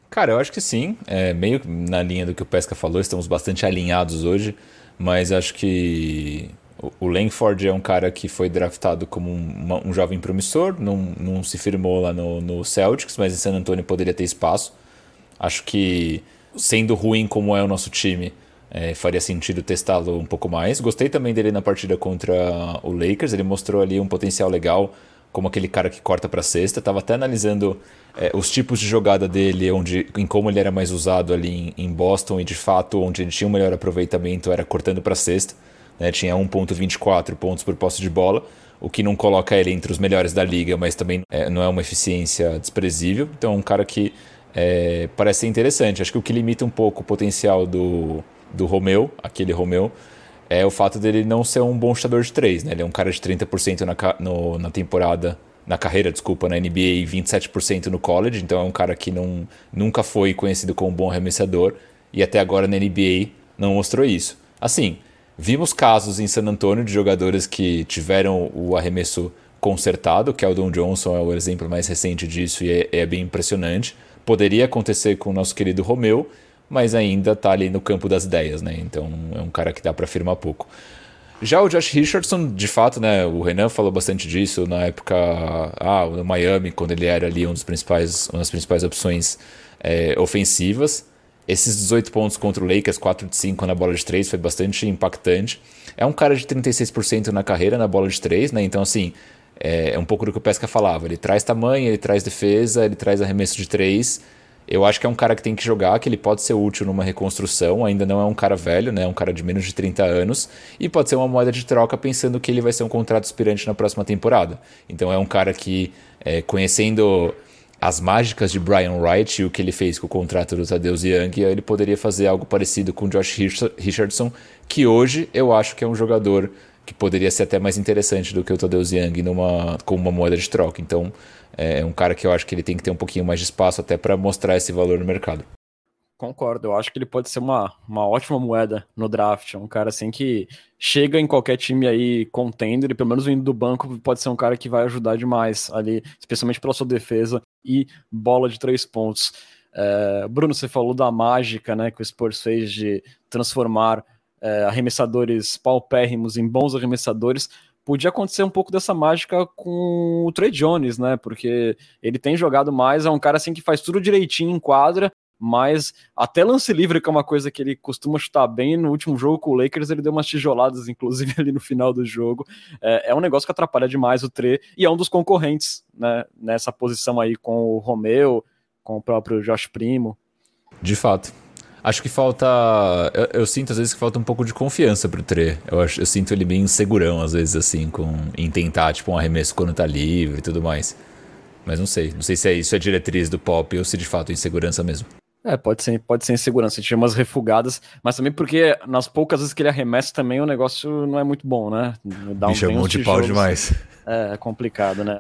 Cara, eu acho que sim. É meio na linha do que o Pesca falou, estamos bastante alinhados hoje, mas acho que o Langford é um cara que foi draftado como um, um jovem promissor, não, não se firmou lá no, no, Celtics, mas em San Antonio poderia ter espaço. Acho que, sendo ruim como é o nosso time, é, faria sentido testá-lo um pouco mais. Gostei também dele na partida contra o Lakers, ele mostrou ali um potencial legal, como aquele cara que corta para cesta. Estava até analisando é, os tipos de jogada dele, onde, em como ele era mais usado ali em, em Boston, e de fato, onde ele tinha um melhor aproveitamento era cortando para cesta né? Tinha 1,24 pontos por posse de bola, o que não coloca ele entre os melhores da liga, mas também é, não é uma eficiência desprezível. Então, é um cara que é, parece ser interessante. Acho que o que limita um pouco o potencial do, do Romeu, aquele Romeu, é o fato dele não ser um bom chutador de três. Né? Ele é um cara de 30% na, no, na temporada, na carreira, desculpa, na NBA e 27% no college. Então é um cara que não, nunca foi conhecido como um bom arremessador e até agora na NBA não mostrou isso. Assim, Vimos casos em San Antonio de jogadores que tiveram o arremesso consertado, que é o Don Johnson é o exemplo mais recente disso e é, é bem impressionante. Poderia acontecer com o nosso querido Romeu, mas ainda está ali no campo das ideias, né? Então é um cara que dá para afirmar pouco. Já o Josh Richardson, de fato, né, o Renan falou bastante disso na época ah, no Miami, quando ele era ali um dos principais, uma das principais opções é, ofensivas. Esses 18 pontos contra o Lakers, 4 de 5 na bola de 3, foi bastante impactante. É um cara de 36% na carreira na bola de 3, né? Então, assim, é, é um pouco do que o Pesca falava. Ele traz tamanho, ele traz defesa, ele traz arremesso de 3. Eu acho que é um cara que tem que jogar, que ele pode ser útil numa reconstrução, ainda não é um cara velho, né? É um cara de menos de 30 anos, e pode ser uma moeda de troca pensando que ele vai ser um contrato aspirante na próxima temporada. Então é um cara que, é, conhecendo as mágicas de Brian Wright e o que ele fez com o contrato do Tadeusz Young, ele poderia fazer algo parecido com o Josh Richardson, que hoje eu acho que é um jogador que poderia ser até mais interessante do que o Tadeusz Young numa, como uma moeda de troca. Então, é um cara que eu acho que ele tem que ter um pouquinho mais de espaço até para mostrar esse valor no mercado. Concordo, eu acho que ele pode ser uma, uma ótima moeda no draft. É um cara assim que chega em qualquer time aí contender, e pelo menos vindo do banco, pode ser um cara que vai ajudar demais ali, especialmente pela sua defesa e bola de três pontos. É, Bruno, você falou da mágica né, que o Spurs fez de transformar é, arremessadores paupérrimos em bons arremessadores. Podia acontecer um pouco dessa mágica com o Trey Jones, né? Porque ele tem jogado mais, é um cara assim que faz tudo direitinho em quadra, mas até lance livre, que é uma coisa que ele costuma chutar bem, no último jogo com o Lakers ele deu umas tijoladas, inclusive *laughs* ali no final do jogo. É, é um negócio que atrapalha demais o Tre e é um dos concorrentes né, nessa posição aí com o Romeu, com o próprio Josh Primo. De fato. Acho que falta. Eu, eu, sinto às vezes que falta um pouco de confiança pro Tre. Eu, acho, eu sinto ele bem insegurão, às vezes, assim, com, em tentar, tipo, um arremesso quando tá livre e tudo mais. Mas não sei. Não sei se é isso é diretriz do pop ou se de fato é insegurança mesmo. É, pode ser, pode ser insegurança. Tinha umas refugadas, mas também porque nas poucas vezes que ele arremessa também o negócio não é muito bom, né? Dá um, Me chamou de pau demais. É, é complicado, né?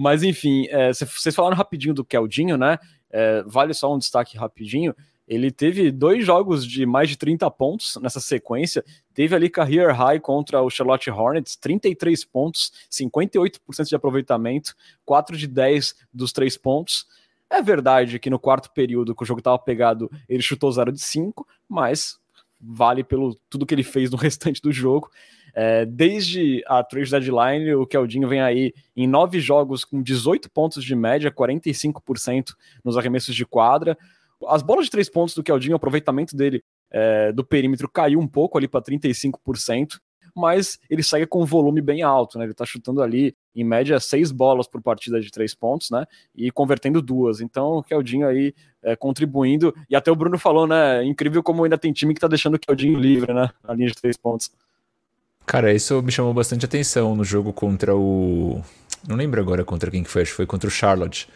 Mas enfim, é, vocês falaram rapidinho do Keldinho, né? É, vale só um destaque rapidinho. Ele teve dois jogos de mais de 30 pontos nessa sequência. Teve ali career high contra o Charlotte Hornets, 33 pontos, 58% de aproveitamento, 4 de 10 dos 3 pontos. É verdade que no quarto período, que o jogo estava pegado, ele chutou 0 de 5, mas vale pelo tudo que ele fez no *laughs* restante do jogo. É, desde a trade deadline, o Keldinho vem aí em nove jogos com 18 pontos de média, 45% nos arremessos de quadra. As bolas de três pontos do Keldinho, o aproveitamento dele é, do perímetro caiu um pouco ali para 35% mas ele segue com um volume bem alto, né? Ele tá chutando ali, em média, seis bolas por partida de três pontos, né? E convertendo duas. Então, o Keldinho aí é, contribuindo. E até o Bruno falou, né? Incrível como ainda tem time que tá deixando o Keldinho livre, né? Na linha de três pontos. Cara, isso me chamou bastante atenção no jogo contra o. Não lembro agora contra quem que foi, acho que foi contra o Charlotte.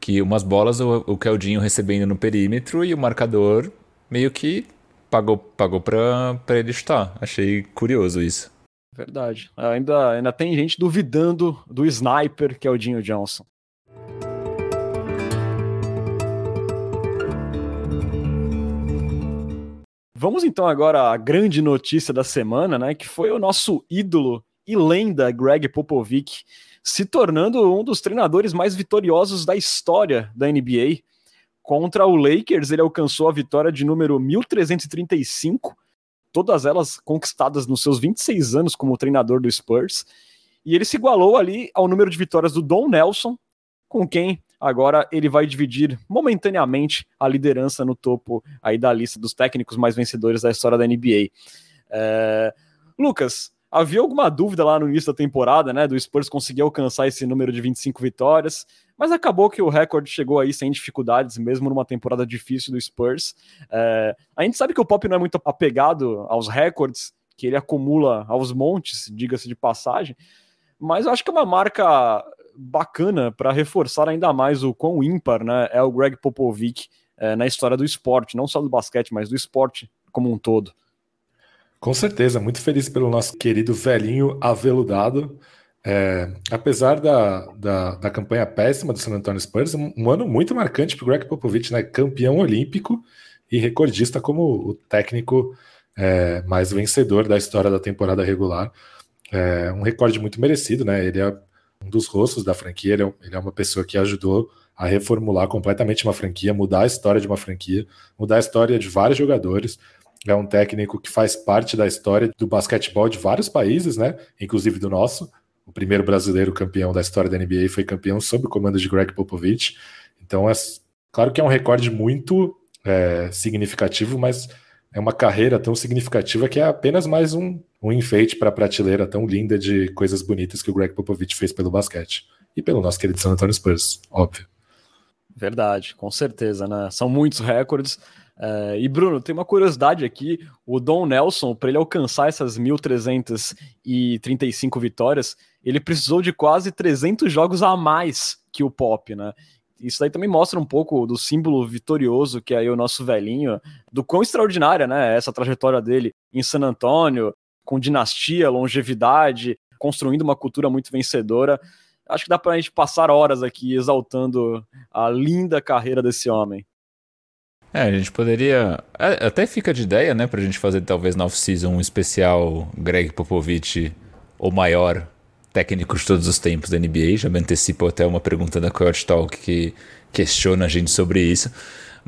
Que umas bolas o, o Keldinho recebendo no perímetro e o marcador meio que pagou, pagou pra, pra ele chutar. Achei curioso isso. Verdade. Ainda, ainda tem gente duvidando do sniper que é o Johnson. Vamos então agora à grande notícia da semana, né? Que foi o nosso ídolo e lenda Greg Popovich se tornando um dos treinadores mais vitoriosos da história da NBA. Contra o Lakers, ele alcançou a vitória de número 1335, todas elas conquistadas nos seus 26 anos como treinador do Spurs. E ele se igualou ali ao número de vitórias do Don Nelson, com quem agora ele vai dividir momentaneamente a liderança no topo aí da lista dos técnicos mais vencedores da história da NBA. É... Lucas, havia alguma dúvida lá no início da temporada, né, do Spurs conseguir alcançar esse número de 25 vitórias mas acabou que o recorde chegou aí sem dificuldades, mesmo numa temporada difícil do Spurs. É, a gente sabe que o Pop não é muito apegado aos recordes que ele acumula aos montes, diga-se de passagem, mas eu acho que é uma marca bacana para reforçar ainda mais o quão ímpar né, é o Greg Popovich é, na história do esporte, não só do basquete, mas do esporte como um todo. Com certeza, muito feliz pelo nosso querido velhinho aveludado. É, apesar da, da, da, campanha péssima do San Antonio Spurs, um, um ano muito marcante para o Greg Popovich, né? campeão olímpico e recordista como o técnico é, mais vencedor da história da temporada regular. É, um recorde muito merecido, né? Ele é um dos rostos da franquia, ele é, ele é uma pessoa que ajudou a reformular completamente uma franquia, mudar a história de uma franquia, mudar a história de vários jogadores. É um técnico que faz parte da história do basquetebol de vários países, né? Inclusive do nosso o primeiro brasileiro campeão da história da NBA foi campeão sob o comando de Greg Popovich. Então, é claro que é um recorde muito é, significativo, mas é uma carreira tão significativa que é apenas mais um, um enfeite para a prateleira tão linda de coisas bonitas que o Greg Popovich fez pelo basquete. E pelo nosso querido San Antonio Spurs, óbvio. Verdade, com certeza, né? São muitos recordes. Uh, e Bruno, tem uma curiosidade aqui: o Don Nelson, para ele alcançar essas 1.335 vitórias, ele precisou de quase 300 jogos a mais que o Pop, né? isso daí também mostra um pouco do símbolo vitorioso que é o nosso velhinho, do quão extraordinária, né, essa trajetória dele em San Antônio, com dinastia, longevidade, construindo uma cultura muito vencedora. Acho que dá para a gente passar horas aqui exaltando a linda carreira desse homem. É, a gente poderia. É, até fica de ideia, né, pra gente fazer talvez na off-season um especial Greg Popovich, o maior técnico de todos os tempos da NBA. Já me antecipo até uma pergunta da Coyote Talk que questiona a gente sobre isso.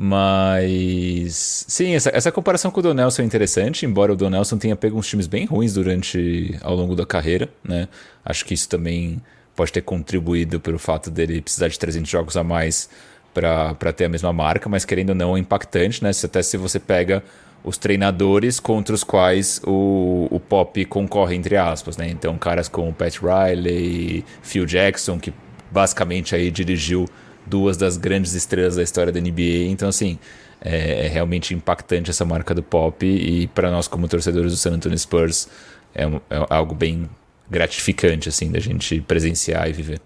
Mas sim, essa, essa comparação com o Donelson é interessante, embora o Donelson tenha pego uns times bem ruins durante ao longo da carreira, né? Acho que isso também pode ter contribuído pelo fato dele precisar de 300 jogos a mais para ter a mesma marca, mas querendo ou não é impactante, né? Até se você pega os treinadores contra os quais o, o Pop concorre, entre aspas, né? Então, caras como Pat Riley, Phil Jackson, que basicamente aí dirigiu duas das grandes estrelas da história da NBA. Então, assim, é, é realmente impactante essa marca do Pop e para nós como torcedores do San Antonio Spurs é, é algo bem gratificante, assim, da gente presenciar e viver.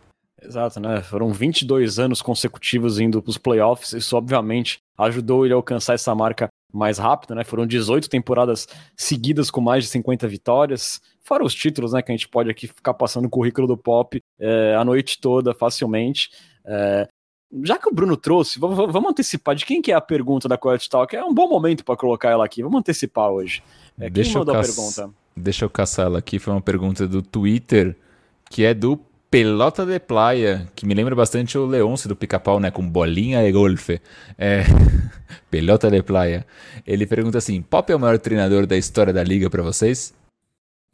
Exato, né? Foram 22 anos consecutivos indo para os playoffs. Isso, obviamente, ajudou ele a alcançar essa marca mais rápido, né? Foram 18 temporadas seguidas com mais de 50 vitórias. Fora os títulos, né? Que a gente pode aqui ficar passando o currículo do Pop é, a noite toda, facilmente. É, já que o Bruno trouxe, vamos, antecipar de quem que é a pergunta da Quiet Talk. É um bom momento para colocar ela aqui. Vamos antecipar hoje. É, deixa quem mandou a pergunta? Deixa eu caçar ela aqui. Foi uma pergunta do Twitter, que é do Pelota de Playa, que me lembra bastante o Leôncio do Pica-Pau, né? Com bolinha e golfe. É... *laughs* Pelota de Playa. Ele pergunta assim: Pop é o maior treinador da história da liga para vocês?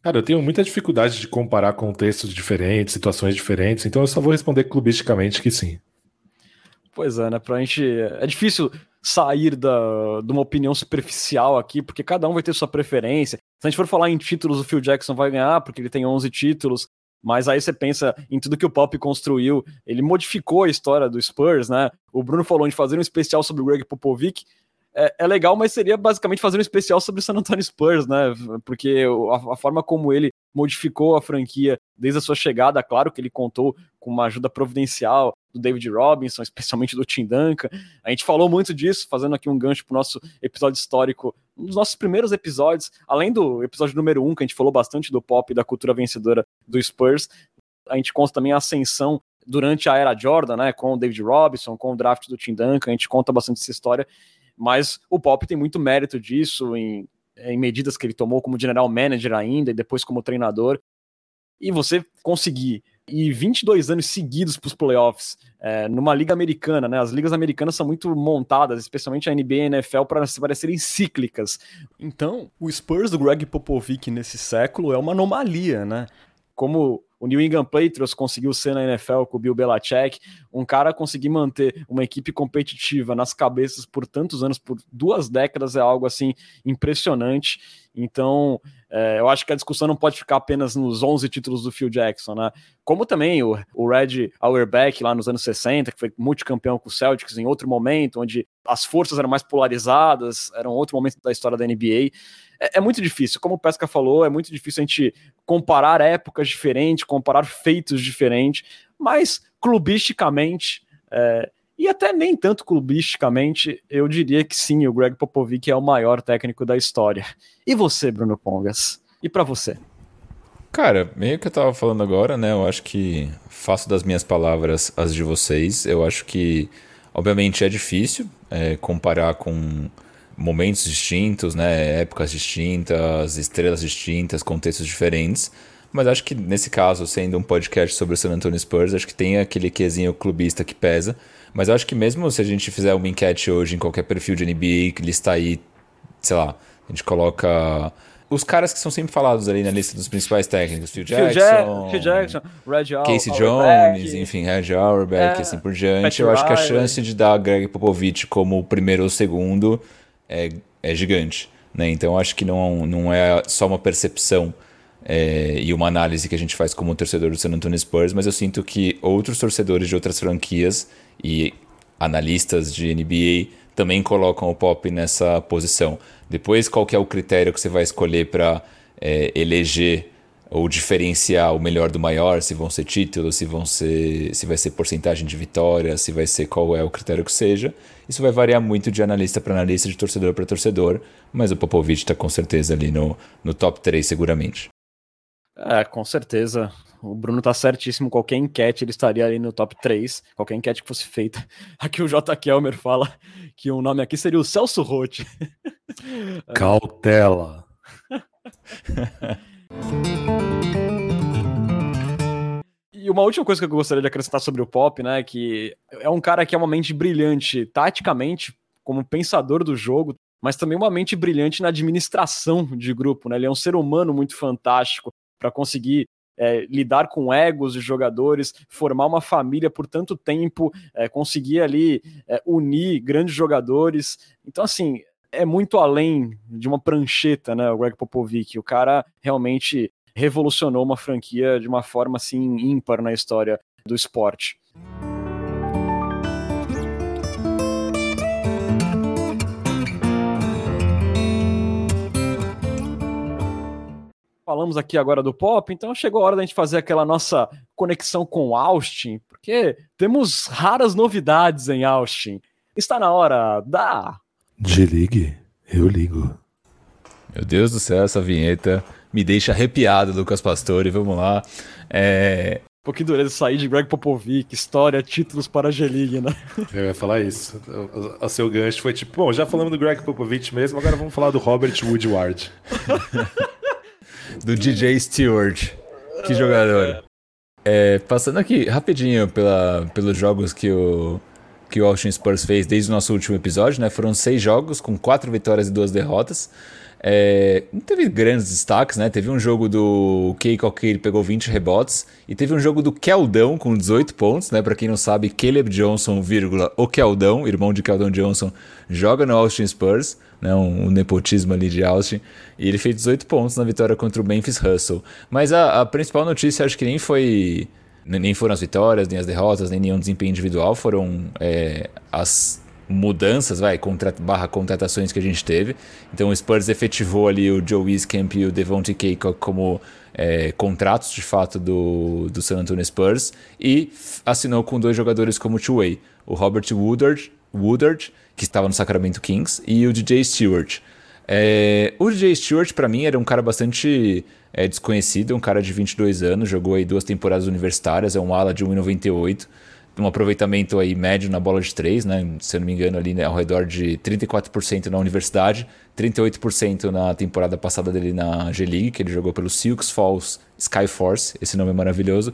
Cara, eu tenho muita dificuldade de comparar contextos diferentes, situações diferentes, então eu só vou responder clubisticamente que sim. Pois é, né? Pra gente. É difícil sair da, de uma opinião superficial aqui, porque cada um vai ter sua preferência. Se a gente for falar em títulos, o Phil Jackson vai ganhar, porque ele tem 11 títulos. Mas aí você pensa em tudo que o Pop construiu, ele modificou a história do Spurs, né? O Bruno falou de fazer um especial sobre o Greg Popovich, é, é, legal, mas seria basicamente fazer um especial sobre o San Antonio Spurs, né? Porque a, a, forma como ele modificou a franquia desde a sua chegada, claro que ele contou com uma ajuda providencial do David Robinson, especialmente do Tim Duncan. A gente falou muito disso, fazendo aqui um gancho para o nosso episódio histórico, dos nossos primeiros episódios, além do episódio número um, que a gente falou bastante do pop e da cultura vencedora do Spurs. A gente conta também a ascensão durante a era Jordan, né, com o David Robinson, com o draft do Tim Duncan, a gente conta bastante essa história mas o Pop tem muito mérito disso em, em medidas que ele tomou como general manager ainda e depois como treinador. E você conseguir ir 22 anos seguidos para os playoffs é, numa liga americana, né? As ligas americanas são muito montadas, especialmente a NBA e a NFL, para se parecerem cíclicas. Então, o Spurs do Greg Popovich nesse século é uma anomalia, né? Como o New England Patriots conseguiu ser na NFL com o Bill Belichick, um cara conseguir manter uma equipe competitiva nas cabeças por tantos anos, por duas décadas, é algo assim impressionante. Então, é, eu acho que a discussão não pode ficar apenas nos 11 títulos do Phil Jackson, né? Como também o, o Red Auerbach lá nos anos 60, que foi multicampeão com o Celtics em outro momento, onde as forças eram mais polarizadas, era um outro momento da história da NBA é, é, muito difícil. Como o Pesca falou, é muito difícil a gente comparar épocas diferentes, comparar feitos diferentes, mas clubisticamente, é, e até nem tanto clubisticamente, eu diria que sim, o Greg Popovich é o maior técnico da história. E você, Bruno Pongas? E para você? Cara, meio que eu tava falando agora, né? Eu acho que faço das minhas palavras as de vocês. Eu acho que, obviamente, é difícil é, comparar com momentos distintos, né, épocas distintas, estrelas distintas, contextos diferentes. Mas acho que nesse caso, sendo um podcast sobre o San Antonio Spurs, acho que tem aquele quesinho clubista que pesa. Mas acho que mesmo se a gente fizer uma enquete hoje em qualquer perfil de NBA que lista aí, sei lá, a gente coloca os caras que são sempre falados ali na lista dos principais técnicos, Phil Jackson, Phil Jackson Red Casey Jones, enfim, Red Auerbach, é, assim por diante. eu acho que a chance de dar Greg Popovich como o primeiro ou segundo é, é gigante. Né? Então acho que não, não é só uma percepção é, e uma análise que a gente faz como torcedor do San Antonio Spurs, mas eu sinto que outros torcedores de outras franquias e analistas de NBA também colocam o Pop nessa posição. Depois, qual que é o critério que você vai escolher para é, eleger ou diferenciar o melhor do maior, se vão ser títulos, se vão ser, se vai ser porcentagem de vitória, se vai ser qual é o critério que seja. Isso vai variar muito de analista para analista, de torcedor para torcedor, mas o Popovich está com certeza ali no, no top 3 seguramente. É, com certeza. O Bruno tá certíssimo. Qualquer enquete ele estaria ali no top 3. Qualquer enquete que fosse feita. *laughs* Aqui o J. Kelmer fala que o nome aqui seria o Celso Roth. *laughs* Cautela. E uma última coisa que eu gostaria de acrescentar sobre o Pop, né, que é um cara que é uma mente brilhante taticamente, como pensador do jogo, mas também uma mente brilhante na administração de grupo, né? Ele é um ser humano muito fantástico para conseguir é, lidar com egos de jogadores, formar uma família por tanto tempo, é, conseguir ali é, unir grandes jogadores. Então, assim, é muito além de uma prancheta, né? O Greg Popovich. O cara realmente revolucionou uma franquia de uma forma assim ímpar na história do esporte. Falamos aqui agora do pop, então chegou a hora da gente fazer aquela nossa conexão com Austin, porque temos raras novidades em Austin. Está na hora da. De ligue, eu ligo. Meu Deus do céu, essa vinheta me deixa arrepiado, Lucas Pastore. Vamos lá. É... Um pouquinho dureza sair de Greg Popovic, história, títulos para a G-League, né? Eu ia falar isso. O, o, seu gancho foi tipo, bom, já falamos do Greg Popovich mesmo, agora vamos falar do Robert Woodward. *laughs* do DJ Stewart. Que jogador. É, passando aqui rapidinho pela, pelos jogos que o, que o Austin Spurs fez desde o nosso último episódio, né? Foram seis jogos com quatro vitórias e duas derrotas. É, não teve grandes destaques, né? Teve um jogo do Keiko que ele pegou 20 rebotes e teve um jogo do Keldão com 18 pontos, né? Para quem não sabe, Caleb Johnson, vírgula, o Keldão, irmão de Keldon Johnson, joga no Austin Spurs, né? Um, um, nepotismo ali de Austin, e ele fez 18 pontos na vitória contra o Memphis Hustle. Mas a, a principal notícia acho que nem foi nem foram as vitórias, nem as derrotas, nem nenhum desempenho individual, foram é, as mudanças, vai, contra, barra contratações que a gente teve. Então o Spurs efetivou ali o Joe Wieskamp e o Devontae Caycock como é, contratos de fato do, do San Antonio Spurs e assinou com dois jogadores como two-way, o Robert Woodard, Woodard, que estava no Sacramento Kings, e o DJ Stewart. É, o DJ Stewart, para mim, era um cara bastante é, desconhecido, um cara de 22 anos, jogou aí duas temporadas universitárias, é um ala de 1,98 um aproveitamento aí médio na bola de três, né? Se eu não me engano, ali né, ao redor de 34% na universidade, 38% na temporada passada dele na G-League, que ele jogou pelo Silks Falls Skyforce, esse nome é maravilhoso.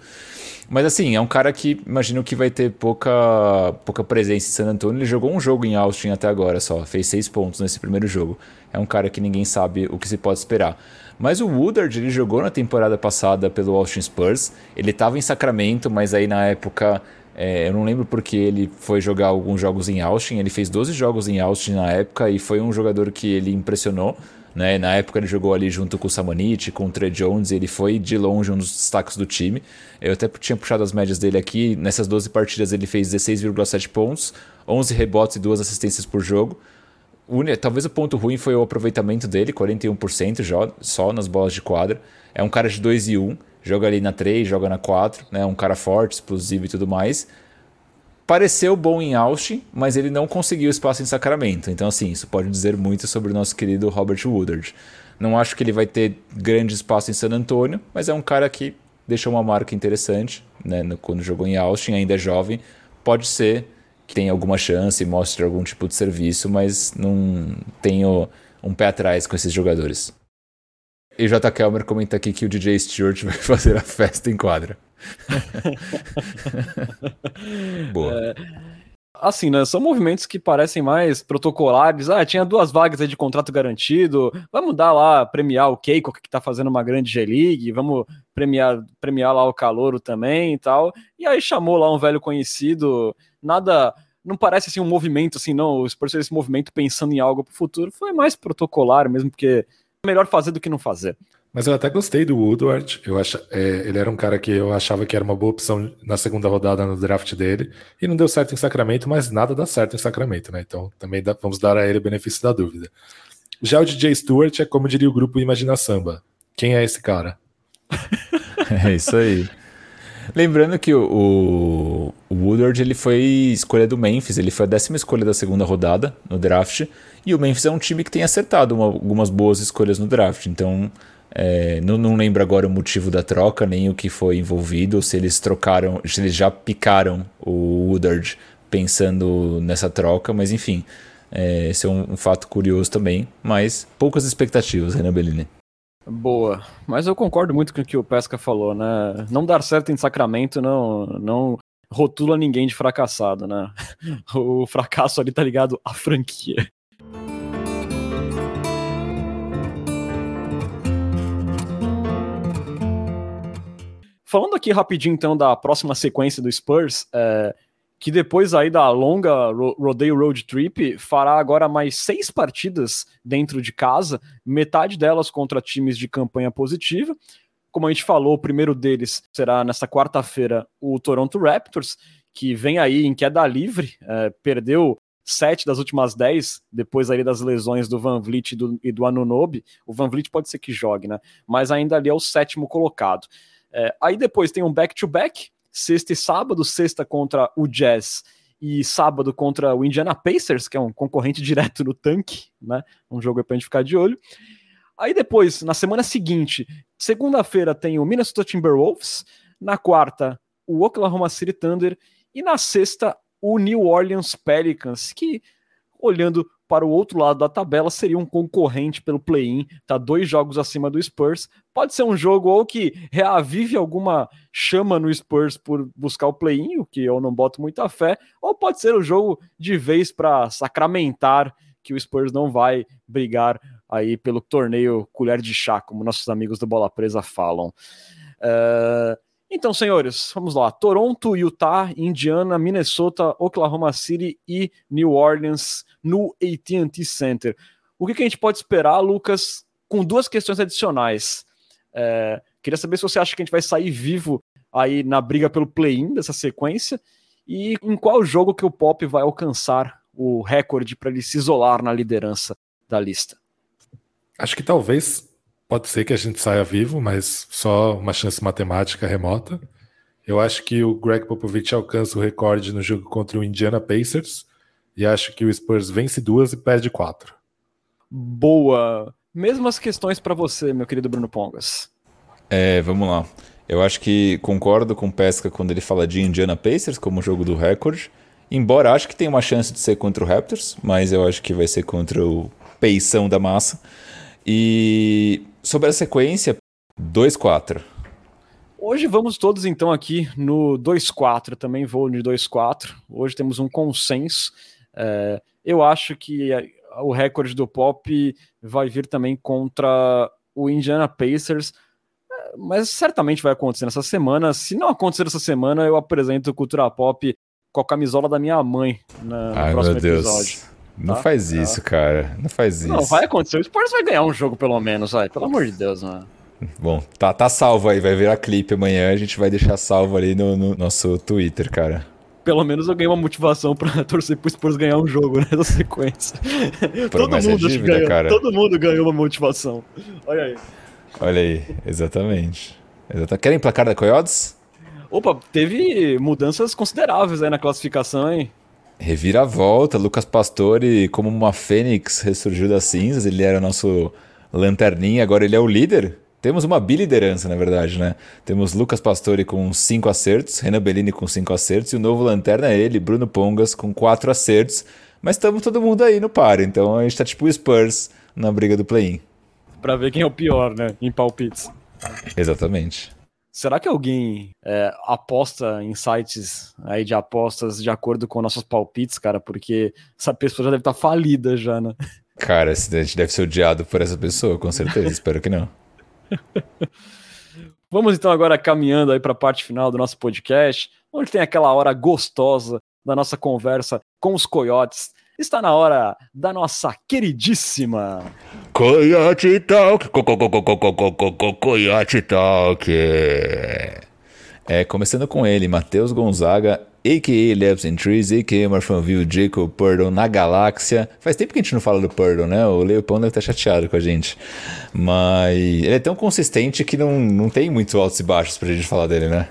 Mas assim, é um cara que imagino que vai ter pouca, pouca presença em San Antonio. Ele jogou um jogo em Austin até agora só, fez seis pontos nesse primeiro jogo. É um cara que ninguém sabe o que se pode esperar. Mas o Woodard, ele jogou na temporada passada pelo Austin Spurs. Ele estava em Sacramento, mas aí na época é, eu não lembro porque ele foi jogar alguns jogos em Austin. Ele fez 12 jogos em Austin na época e foi um jogador que ele impressionou. Né? Na época ele jogou ali junto com o Samanit, com o Trey Jones, ele foi de longe um dos destaques do time. Eu até tinha puxado as médias dele aqui. Nessas 12 partidas ele fez 16,7 pontos, 11 rebotes e 2 assistências por jogo. Talvez o ponto ruim foi o aproveitamento dele, 41% só nas bolas de quadra. É um cara de 2 e 1 joga ali na 3, joga na 4, né? Um cara forte, explosivo e tudo mais. Pareceu bom em Austin, mas ele não conseguiu espaço em Sacramento. Então, assim, isso pode dizer muito sobre o nosso querido Robert Woodard. Não acho que ele vai ter grande espaço em San Antonio, mas é um cara que deixou uma marca interessante, né? Quando jogou em Austin, ainda é jovem. Pode ser que tenha alguma chance, mostre algum tipo de serviço, mas não tenho um pé atrás com esses jogadores. E J. Kelmer comenta aqui que o DJ Stewart vai *laughs* fazer a festa em quadra. *laughs* Boa. É, assim, né? São movimentos que parecem mais protocolares. Ah, tinha duas vagas aí de contrato garantido. Vamos dar lá, premiar o Keiko, que tá fazendo uma grande G-League. Vamos premiar, premiar lá o Calouro também e tal. E aí chamou lá um velho conhecido. Nada não parece assim um movimento assim, não, o Spurs esse movimento pensando em algo para o futuro, foi mais protocolar mesmo, porque melhor fazer do que não fazer. Mas eu até gostei do Woodward. Eu acho, é, ele era um cara que eu achava que era uma boa opção na segunda rodada no draft dele. E não deu certo em Sacramento, mas nada dá certo em Sacramento, né? Então também dá, vamos dar a ele o benefício da dúvida. Já o DJ Stewart é como diria o grupo Imagina Samba. Quem é esse cara? *laughs* é isso aí. Lembrando que o, o, Woodard ele foi escolha do Memphis, ele foi a décima escolha da segunda rodada no draft. E o Memphis é um time que tem acertado uma, algumas boas escolhas no draft. Então, é, não, não lembro agora o motivo da troca, nem o que foi envolvido, se eles trocaram, se eles já picaram o Woodard pensando nessa troca, mas enfim, é, esse é um, um fato curioso também, mas poucas expectativas, Renan Bellini. Boa, mas eu concordo muito com o que o Pesca falou, né? Não dar certo em Sacramento não, não rotula ninguém de fracassado, né? *laughs* O fracasso ali tá ligado à franquia. Falando aqui rapidinho então da próxima sequência do Spurs, é, que depois aí da longa Rodeio Road Trip fará agora mais seis partidas dentro de casa, metade delas contra times de campanha positiva. Como a gente falou, o primeiro deles será nesta quarta-feira o Toronto Raptors, que vem aí em queda livre, é, perdeu sete das últimas dez, depois aí das lesões do Van Vliet e do, e do Anunobi. O Van Vliet pode ser que jogue, né? Mas ainda ali é o sétimo colocado. É, aí depois tem um back-to-back, -back, sexta e sábado, sexta contra o Jazz e sábado contra o Indiana Pacers, que é um concorrente *laughs* direto no tanque, né? Um jogo para a gente ficar de olho. Aí depois, na semana seguinte, segunda-feira tem o Minnesota Timberwolves, na quarta o Oklahoma City Thunder e na sexta o New Orleans Pelicans, que olhando para o outro lado da tabela seria um concorrente pelo play-in, tá dois jogos acima do Spurs. Pode ser um jogo ou que reavive alguma chama no Spurs por buscar o play-in, o que eu não boto muita fé, ou pode ser o um jogo de vez para sacramentar que o Spurs não vai brigar aí pelo torneio colher de chá, como nossos amigos do Bola Presa falam. Uh, então, senhores, vamos lá. Toronto, Utah, Indiana, Minnesota, Oklahoma City e New Orleans no AT&T Center. O que, que, a gente pode esperar, Lucas, com duas questões adicionais? É, queria saber se você acha que a gente vai sair vivo aí na briga pelo play-in dessa sequência e em qual jogo que o Pop vai alcançar o recorde para ele se isolar na liderança da lista. Acho que talvez Pode ser que a gente saia vivo, mas só uma chance matemática remota. Eu acho que o Greg Popovich alcança o recorde no jogo contra o Indiana Pacers e acho que o Spurs vence duas e perde quatro. Boa. Mesmas questões para você, meu querido Bruno Pongas. É, vamos lá. Eu acho que concordo com o Pesca quando ele fala de Indiana Pacers como jogo do recorde. Embora acho que tem uma chance de ser contra o Raptors, mas eu acho que vai ser contra o Peição da Massa. E sobre a sequência, 2-4. Hoje vamos todos então aqui no 2-4, também vou de 2-4. Hoje temos um consenso. É, eu acho que o recorde do Pop vai vir também contra o Indiana Pacers, é, mas certamente vai acontecer nessa semana. Se não acontecer essa semana, eu apresento Cultura Pop com a camisola da minha mãe na, no Ai, próximo episódio. Não tá? faz tá. isso, cara. Não faz isso. Não, vai acontecer. O Spurs vai ganhar um jogo pelo menos, vai. Pelo amor de Deus, mano. Bom, tá, tá salvo aí, vai virar clipe amanhã, a gente vai deixar salvo ali no, no nosso Twitter, cara. Pelo menos eu ganhei uma motivação pra *laughs* torcer pro Spurs ganhar um jogo nessa né, *laughs* sequência. todo mundo dívida, ganhou, cara. todo mundo ganhou uma motivação. Olha aí. Olha aí, exatamente. Exata... Querem placar da Coyotes? Opa, teve mudanças consideráveis aí na classificação, hein? Reviravolta, Lucas Pastore, como uma fênix, ressurgiu das cinzas. Ele era nosso lanterninha, agora ele é o líder. Temos uma biliderança, na verdade, né? Temos Lucas Pastore com 5 acertos, Renan Bellini com 5 acertos, e o novo lanterna é ele, Bruno Pongas, com 4 acertos. Mas estamos todo mundo aí no par, então a gente tá tipo o Spurs na briga do play-in. Pra ver quem é o pior, né? Em palpites. Exatamente. Será que alguém é, aposta em sites aí de apostas de acordo com nossos palpites, cara? Porque essa pessoa já deve estar tá falida já, né? Cara, esse gente deve ser odiado por essa pessoa, com certeza. Espero que não. *laughs* Vamos então agora caminhando aí para a parte final do nosso podcast, onde tem aquela hora gostosa da nossa conversa com os coiotes está na hora da nossa queridíssima Coyote Talk, Coyote Talk. É, começando com ele, Matheus Gonzaga, a.k.a. Labs and Trees, a.k.a. Marfanville, Jacob Purdle na galáxia. Faz tempo que a gente não fala do Purdle, né? O Leopão deve estar chateado com a gente. Mas ele é tão consistente que não, não tem muitos altos e baixos pra gente falar dele, né?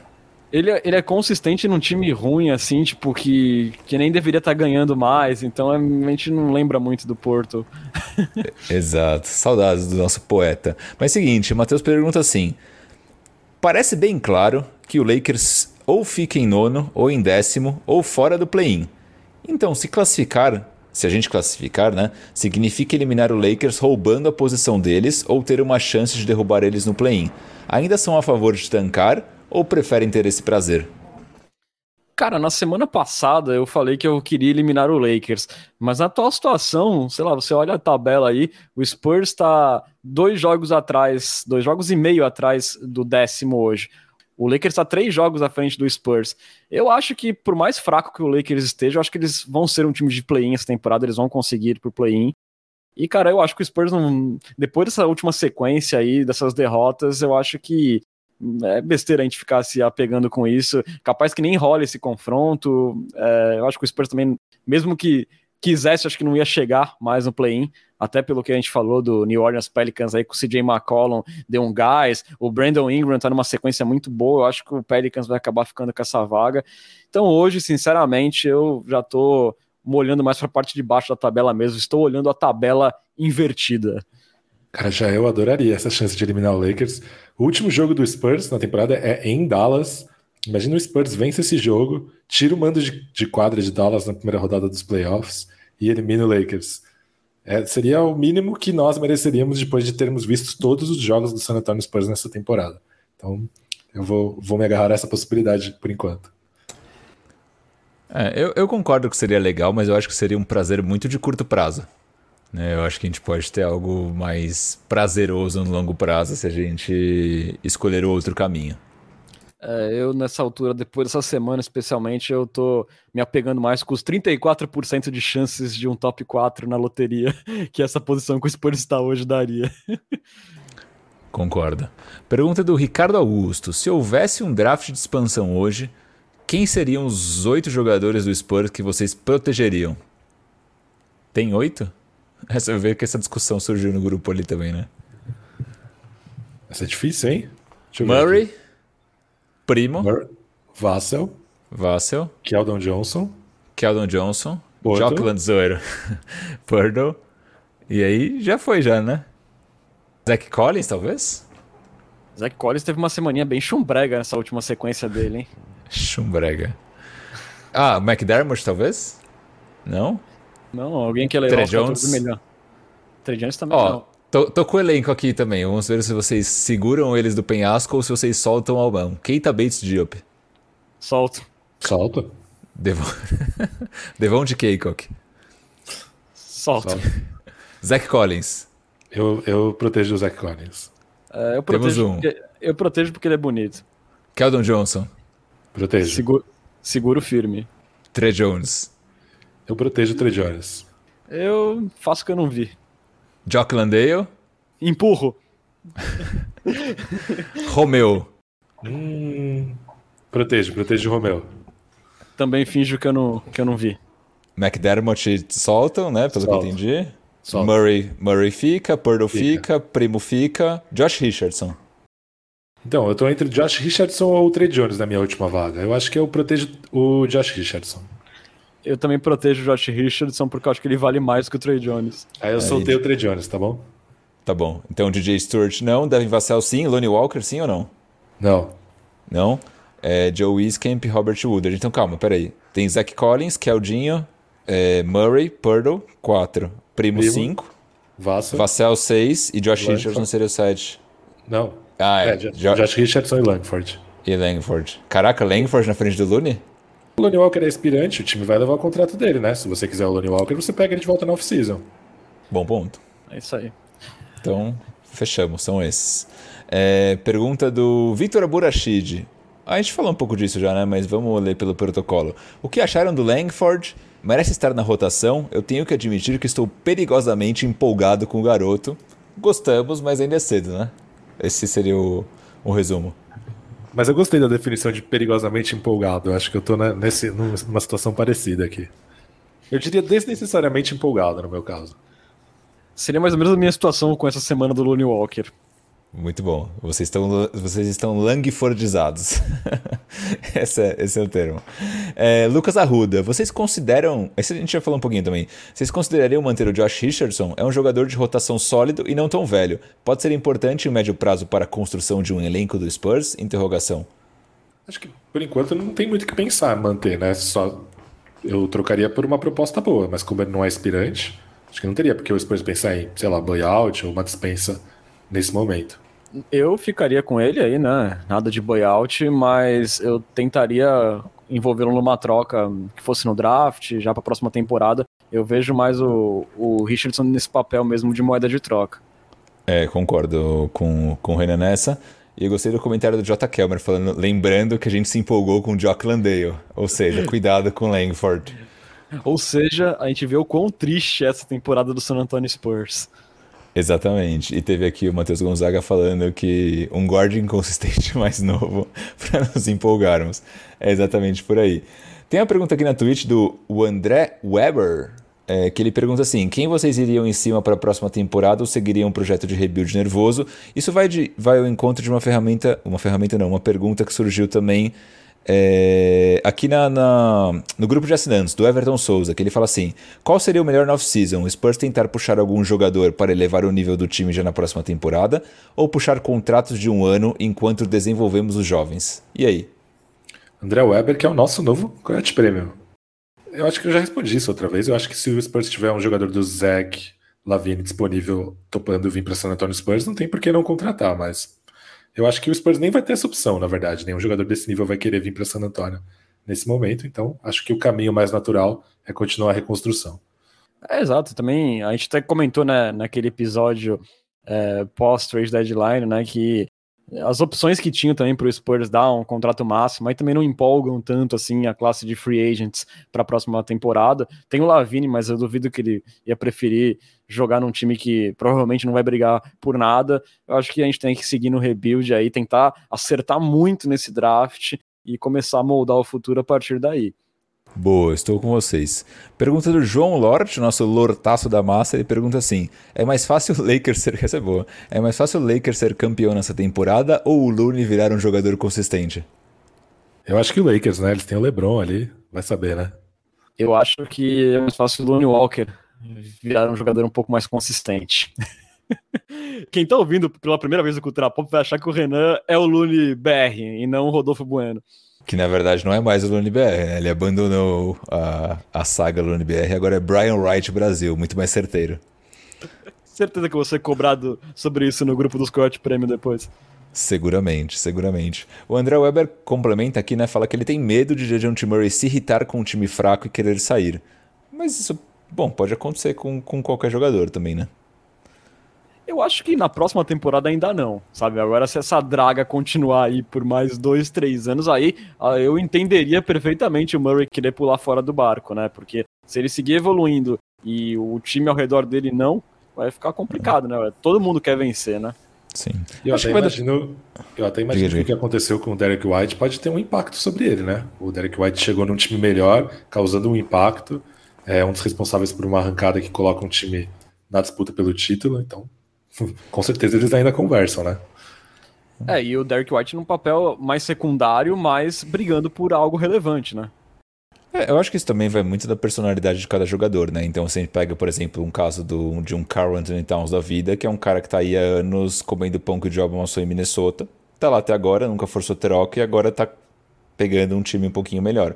Ele, é, ele é consistente num time ruim, assim, tipo, que, que nem deveria estar tá ganhando mais, então a gente não lembra muito do Porto. *laughs* Exato, saudades do nosso poeta. Mas seguinte, o Matheus pergunta assim: parece bem claro que o Lakers ou fica em nono, ou em décimo, ou fora do play-in. Então, se classificar, se a gente classificar, né, significa eliminar o Lakers roubando a posição deles ou ter uma chance de derrubar eles no play-in. Ainda são a favor de tancar ou preferem ter esse prazer? Cara, na semana passada eu falei que eu queria eliminar o Lakers, mas na atual situação, sei lá, você olha a tabela aí, o Spurs está dois jogos atrás, dois jogos e meio atrás do décimo hoje. O Lakers está três jogos à frente do Spurs. Eu acho que, por mais fraco que o Lakers esteja, eu acho que eles vão ser um time de play-in essa temporada, eles vão conseguir ir pro play-in. E, cara, eu acho que o Spurs não. Depois dessa última sequência aí, dessas derrotas, eu acho que é besteira a gente ficar se apegando com isso. Capaz que nem rola esse confronto. É, eu acho que o Spurs também, mesmo que quisesse, acho que não ia chegar mais no play-in, até pelo que a gente falou do New Orleans Pelicans aí, com o CJ McCollum deu um gás, o Brandon Ingram tá numa sequência muito boa, eu acho que o Pelicans vai acabar ficando com essa vaga. Então hoje, sinceramente, eu já tô molhando mais para a parte de baixo da tabela mesmo, estou olhando a tabela invertida. Cara, já eu adoraria essa chance de eliminar o Lakers. O último jogo do Spurs na temporada é em Dallas. Imagina o Spurs vence esse jogo, tira o mando de, de quadra de Dallas na primeira rodada dos playoffs e elimina o Lakers. É, seria o mínimo que nós mereceríamos depois de termos visto todos os jogos do San Antonio Spurs nessa temporada. Então, eu vou, vou me agarrar a essa possibilidade por enquanto. É, eu, eu, concordo que seria legal, mas eu acho que seria um prazer muito de curto prazo. Né? Eu acho que a gente pode ter algo mais prazeroso no longo prazo se a gente escolher outro caminho. É, eu, nessa altura, depois dessa semana especialmente, eu tô me apegando mais com os 34% de chances de um top 4 na loteria, *laughs* que essa posição que o Spurs está hoje daria. *laughs* Concordo. Pergunta do Ricardo Augusto: se houvesse um draft de expansão hoje, quem seriam os oito jogadores do Spurs que vocês protegeriam? Tem oito? *laughs* Essa vê que essa discussão surgiu no grupo ali também, né? Essa é difícil, hein? Murray. Primo. Vassell. Vassell. Keldon Johnson. Keldon Johnson. Jockland Zoeiro. *laughs* Purdle. E aí já foi já, né? Zach Collins, talvez? Zach Collins teve uma semaninha bem chumbrega nessa última sequência dele, hein? *laughs* chumbrega. Ah, McDermott, talvez? Não? Não, alguém que levou Jones. melhor. Trey Jones também Ó, não. Tô, tô, com o elenco aqui também. Vamos ver se vocês seguram eles do penhasco ou se vocês soltam ao mão. Keita Bates Diop. Solto. Solta. Devon, *laughs* Devon de Kaycock. Solto. Solto. Zach Collins. Eu, eu protejo o Zach Collins. É, eu, protejo um. porque, eu protejo porque ele é bonito. Keldon Johnson. Protejo. Seguro, seguro firme. Trey Jones. Eu protejo o Trey Jones. Eu faço o que eu não vi. Jock Landale. Empurro. Romeu. Hum, protejo, protejo o Romeu. Também finjo que eu não, que eu não vi. McDermott soltam, né? Pelo Solta. que eu entendi. Solta. Murray, Murray fica, Purdle fica. fica, Primo fica, Josh Richardson. Então, eu tô entre Josh Richardson ou o Trey Jones na minha última vaga. Eu acho que eu protejo o Josh Richardson. Eu também protejo o Josh Richardson porque eu acho que ele vale mais que o Trey Jones. Aí eu soltei o Trey Jones, tá bom? Tá bom. Então DJ Stewart não, Devin Vassell sim, Lonnie Walker sim ou não? Não. Não? É Joe Wiskamp e Robert Woodard. Então calma, peraí. Tem Zach Collins, Keldinho, é, Murray, Purdle, 4. Primo, 5. Vassell. Vassell, 6. E Josh Langford. Richardson seria o 7. Não. Ah, é. é Josh, Josh Richardson e Langford. E Langford. Caraca, Langford na frente do Looney? O Lonnie Walker é aspirante, o time vai levar o contrato dele, né? Se você quiser o Lonnie Walker, você pega ele de volta na off-season. Bom ponto. É isso aí. Então, fechamos, são esses. É, pergunta do Victor Aburachid. A gente falou um pouco disso já, né? Mas vamos ler pelo protocolo. O que acharam do Langford? Merece estar na rotação? Eu tenho que admitir que estou perigosamente empolgado com o garoto. Gostamos, mas ainda é cedo, né? Esse seria o, o resumo. Mas eu gostei da definição de perigosamente empolgado. Eu acho que eu tô nesse, numa situação parecida aqui. Eu diria desnecessariamente empolgado no meu caso. Seria mais ou menos a minha situação com essa semana do Looney Walker. Muito bom. Vocês estão, vocês estão langfordizados. *laughs* esse, é, esse é o termo. É, Lucas Arruda, vocês consideram. Esse a gente já falou um pouquinho também. Vocês considerariam manter o Josh Richardson? É um jogador de rotação sólido e não tão velho. Pode ser importante em médio prazo para a construção de um elenco do Spurs? Interrogação. Acho que por enquanto não tem muito o que pensar manter, né? Só eu trocaria por uma proposta boa, mas como ele não é aspirante, acho que não teria porque o Spurs pensar em, sei lá, buyout ou uma dispensa nesse momento. Eu ficaria com ele aí, né? Nada de buyout, mas eu tentaria envolvê-lo numa troca que fosse no draft, já para a próxima temporada. Eu vejo mais o, o Richardson nesse papel mesmo de moeda de troca. É, concordo com, com o Renan nessa. E eu gostei do comentário do J. Kelmer, falando, lembrando que a gente se empolgou com o Jock Landale. Ou seja, *laughs* cuidado com Langford. Ou seja, a gente vê o quão triste é essa temporada do San Antonio Spurs. Exatamente. E teve aqui o Matheus Gonzaga falando que um guarda inconsistente *laughs* mais novo *laughs* para nos empolgarmos. É exatamente por aí. Tem uma pergunta aqui na Twitch do André Weber, é, que ele pergunta assim: quem vocês iriam em cima para a próxima temporada ou seguiriam um projeto de rebuild nervoso? Isso vai, de, vai ao encontro de uma ferramenta, uma ferramenta não, uma pergunta que surgiu também é, aqui na, na, no grupo de assinantes do Everton Souza, que ele fala assim: qual seria o melhor off-season? O Spurs tentar puxar algum jogador para elevar o nível do time já na próxima temporada ou puxar contratos de um ano enquanto desenvolvemos os jovens? E aí? André Weber, que é o nosso novo Coyote Premium. Eu acho que eu já respondi isso outra vez. Eu acho que se o Spurs tiver um jogador do Zach Lavine disponível topando vir para San Antonio Spurs, não tem por que não contratar, mas eu acho que o Spurs nem vai ter essa opção, na verdade. Nenhum jogador desse nível vai querer vir para San Antonio nesse momento. Então, acho que o caminho mais natural é continuar a reconstrução. É, exato. Também a gente até comentou né, naquele episódio é, pós-trade deadline, né, que as opções que tinham também para o Spurs dar um contrato máximo, aí também não empolgam tanto assim a classe de free agents para a próxima temporada. Tem o Lavine, mas eu duvido que ele ia preferir jogar num time que provavelmente não vai brigar por nada. Eu acho que a gente tem que seguir no rebuild aí, tentar acertar muito nesse draft e começar a moldar o futuro a partir daí. Boa, estou com vocês. Pergunta do João Lort, nosso lortaço da massa, ele pergunta assim: é mais fácil o Lakers ser. *laughs* Essa é boa. É mais fácil o Lakers ser campeão nessa temporada ou o Looney virar um jogador consistente? Eu acho que o Lakers, né? Eles têm o LeBron ali, vai saber, né? Eu acho que é mais fácil o Looney Walker virar um jogador um pouco mais consistente. *laughs* Quem tá ouvindo pela primeira vez o Cultura Pop vai achar que o Renan é o Looney BR e não o Rodolfo Bueno. Que na verdade não é mais o Lone BR, né? Ele abandonou a, a saga Lone BR, agora é Brian Wright Brasil, muito mais certeiro. Certeza que você cobrado sobre isso no grupo dos Coyote Prêmio depois. Seguramente, seguramente. O André Weber complementa aqui, né? Fala que ele tem medo de Dejounte Murray se irritar com um time fraco e querer sair. Mas isso, bom, pode acontecer com, com qualquer jogador também, né? Eu acho que na próxima temporada ainda não, sabe? Agora, se essa draga continuar aí por mais dois, três anos, aí ah, eu entenderia perfeitamente o Murray querer pular fora do barco, né? Porque se ele seguir evoluindo e o time ao redor dele não, vai ficar complicado, né? Todo mundo quer vencer, né? Sim. Eu até, imagino, eu até imagino que o que aconteceu com o Derek White pode ter um impacto sobre ele, né? O Derek White chegou num time melhor, causando um impacto, é um dos responsáveis por uma arrancada que coloca um time na disputa pelo título, então *laughs* com certeza eles ainda conversam, né? É, e o Derek White num papel mais secundário, mas brigando por algo relevante, né? É, eu acho que isso também vai muito da personalidade de cada jogador, né? Então você pega, por exemplo, um caso do, de um Carl Anthony Towns da vida, que é um cara que tá aí há anos comendo pão que o Job amassou em Minnesota, tá lá até agora, nunca forçou troca e agora tá pegando um time um pouquinho melhor.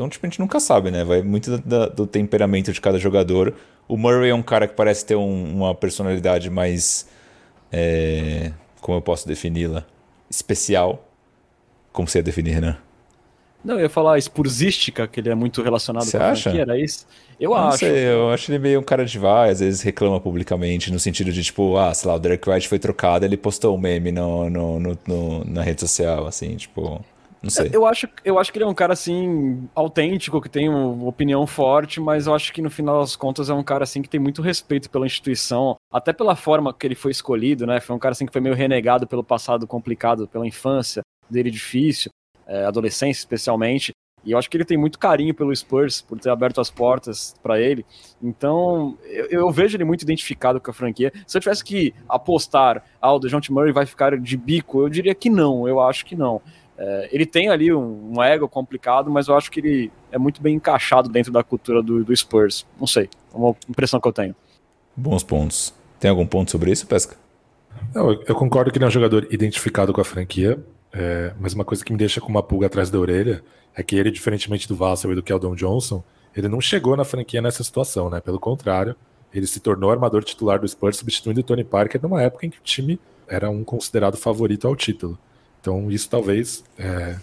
Então, tipo, a gente nunca sabe, né? Vai muito do, do temperamento de cada jogador. O Murray é um cara que parece ter um, uma personalidade mais. É, como eu posso defini-la? Especial. Como você ia definir, né? Não, eu ia falar spursística, que ele é muito relacionado Você com a acha? era isso? Eu não acho. Sei, eu acho ele meio um cara de vai, às vezes reclama publicamente, no sentido de tipo, ah, sei lá, o Derek White foi trocado, ele postou um meme no, no, no, no na rede social, assim, tipo. Não sei. Eu acho, eu acho que ele é um cara, assim, autêntico, que tem uma opinião forte, mas eu acho que no final das contas é um cara, assim, que tem muito respeito pela instituição, até pela forma que ele foi escolhido, né? Foi um cara, assim, que foi meio renegado pelo passado complicado, pela infância. dele difícil, é, adolescência especialmente. E eu acho que ele tem muito carinho pelo Spurs, por ter aberto as portas para ele. Então, eu, eu, vejo ele muito identificado com a franquia. Se eu tivesse que apostar, ah, o DeJounte Murray vai ficar de bico, eu diria que não, eu acho que não. É, ele tem ali um, um, ego complicado, mas eu acho que ele é muito bem encaixado dentro da cultura do, do Spurs. Não sei, é uma impressão que eu tenho. Bons pontos. Tem algum ponto sobre isso, Pesca? Não, eu concordo que ele é um jogador identificado com a franquia, é, mas uma coisa que me deixa com uma pulga atrás da orelha é que ele, diferentemente do Vassell e do Keldon Johnson, ele não chegou na franquia nessa situação, né? Pelo contrário, ele se tornou armador titular do Spurs, substituindo o Tony Parker numa época em que o time era um considerado favorito ao título. Então, isso talvez é,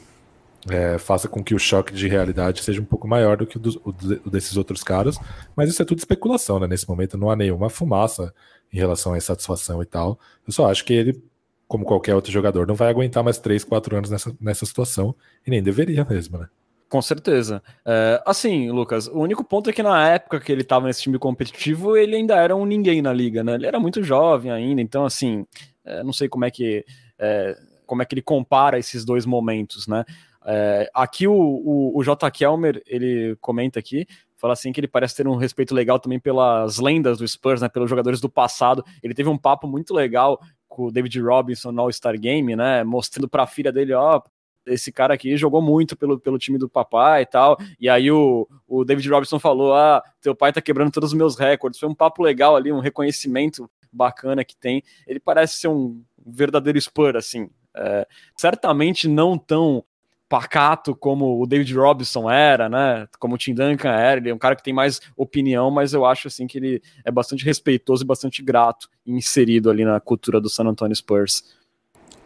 é, faça com que o choque de realidade seja um pouco maior do que o, do, o desses outros caras, mas isso é tudo especulação, né? Nesse momento não há nenhuma fumaça em relação à insatisfação e tal. Eu só acho que ele como qualquer outro jogador, não vai aguentar mais 3, 4 anos nessa, nessa situação, e nem deveria mesmo, né? Com certeza. É, assim, Lucas, o único ponto é que na época que ele estava nesse time competitivo, ele ainda era um ninguém na liga, né? Ele era muito jovem ainda, então, assim, é, não sei como é que é, como é que ele compara esses dois momentos, né? É, aqui o, o, o J. Kelmer, ele comenta aqui, fala assim que ele parece ter um respeito legal também pelas lendas do Spurs, né, pelos jogadores do passado. Ele teve um papo muito legal com o David Robinson no All-Star Game, né? Mostrando para a filha dele, ó, esse cara aqui jogou muito pelo, pelo time do papai e tal. E aí o, o David Robinson falou: Ah, teu pai tá quebrando todos os meus recordes. Foi um papo legal ali, um reconhecimento bacana que tem. Ele parece ser um verdadeiro Spur, assim. É, certamente não tão pacato como o David Robinson era, né? Como o Tim Duncan era, ele é um cara que tem mais opinião, mas eu acho assim que ele é bastante respeitoso e bastante grato inserido ali na cultura do San Antonio Spurs.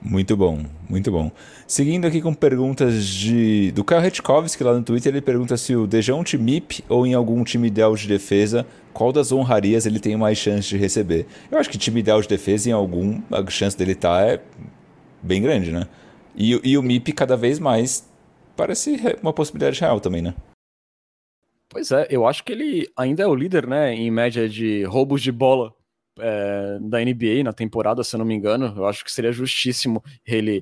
Muito bom, muito bom. Seguindo aqui com perguntas de do Kyle Hetkovski lá no Twitter, ele pergunta se o Dejounte MIP ou em algum time ideal de defesa, qual das honrarias ele tem mais chance de receber? Eu acho que time ideal de defesa em algum, a chance dele estar tá é bem grande, né? E, e o MIP cada vez mais parece uma possibilidade real também, né? Pois é, eu acho que ele ainda é o líder, né, em média de roubos de bola é, da NBA na temporada, se eu não me engano. Eu acho que seria justíssimo ele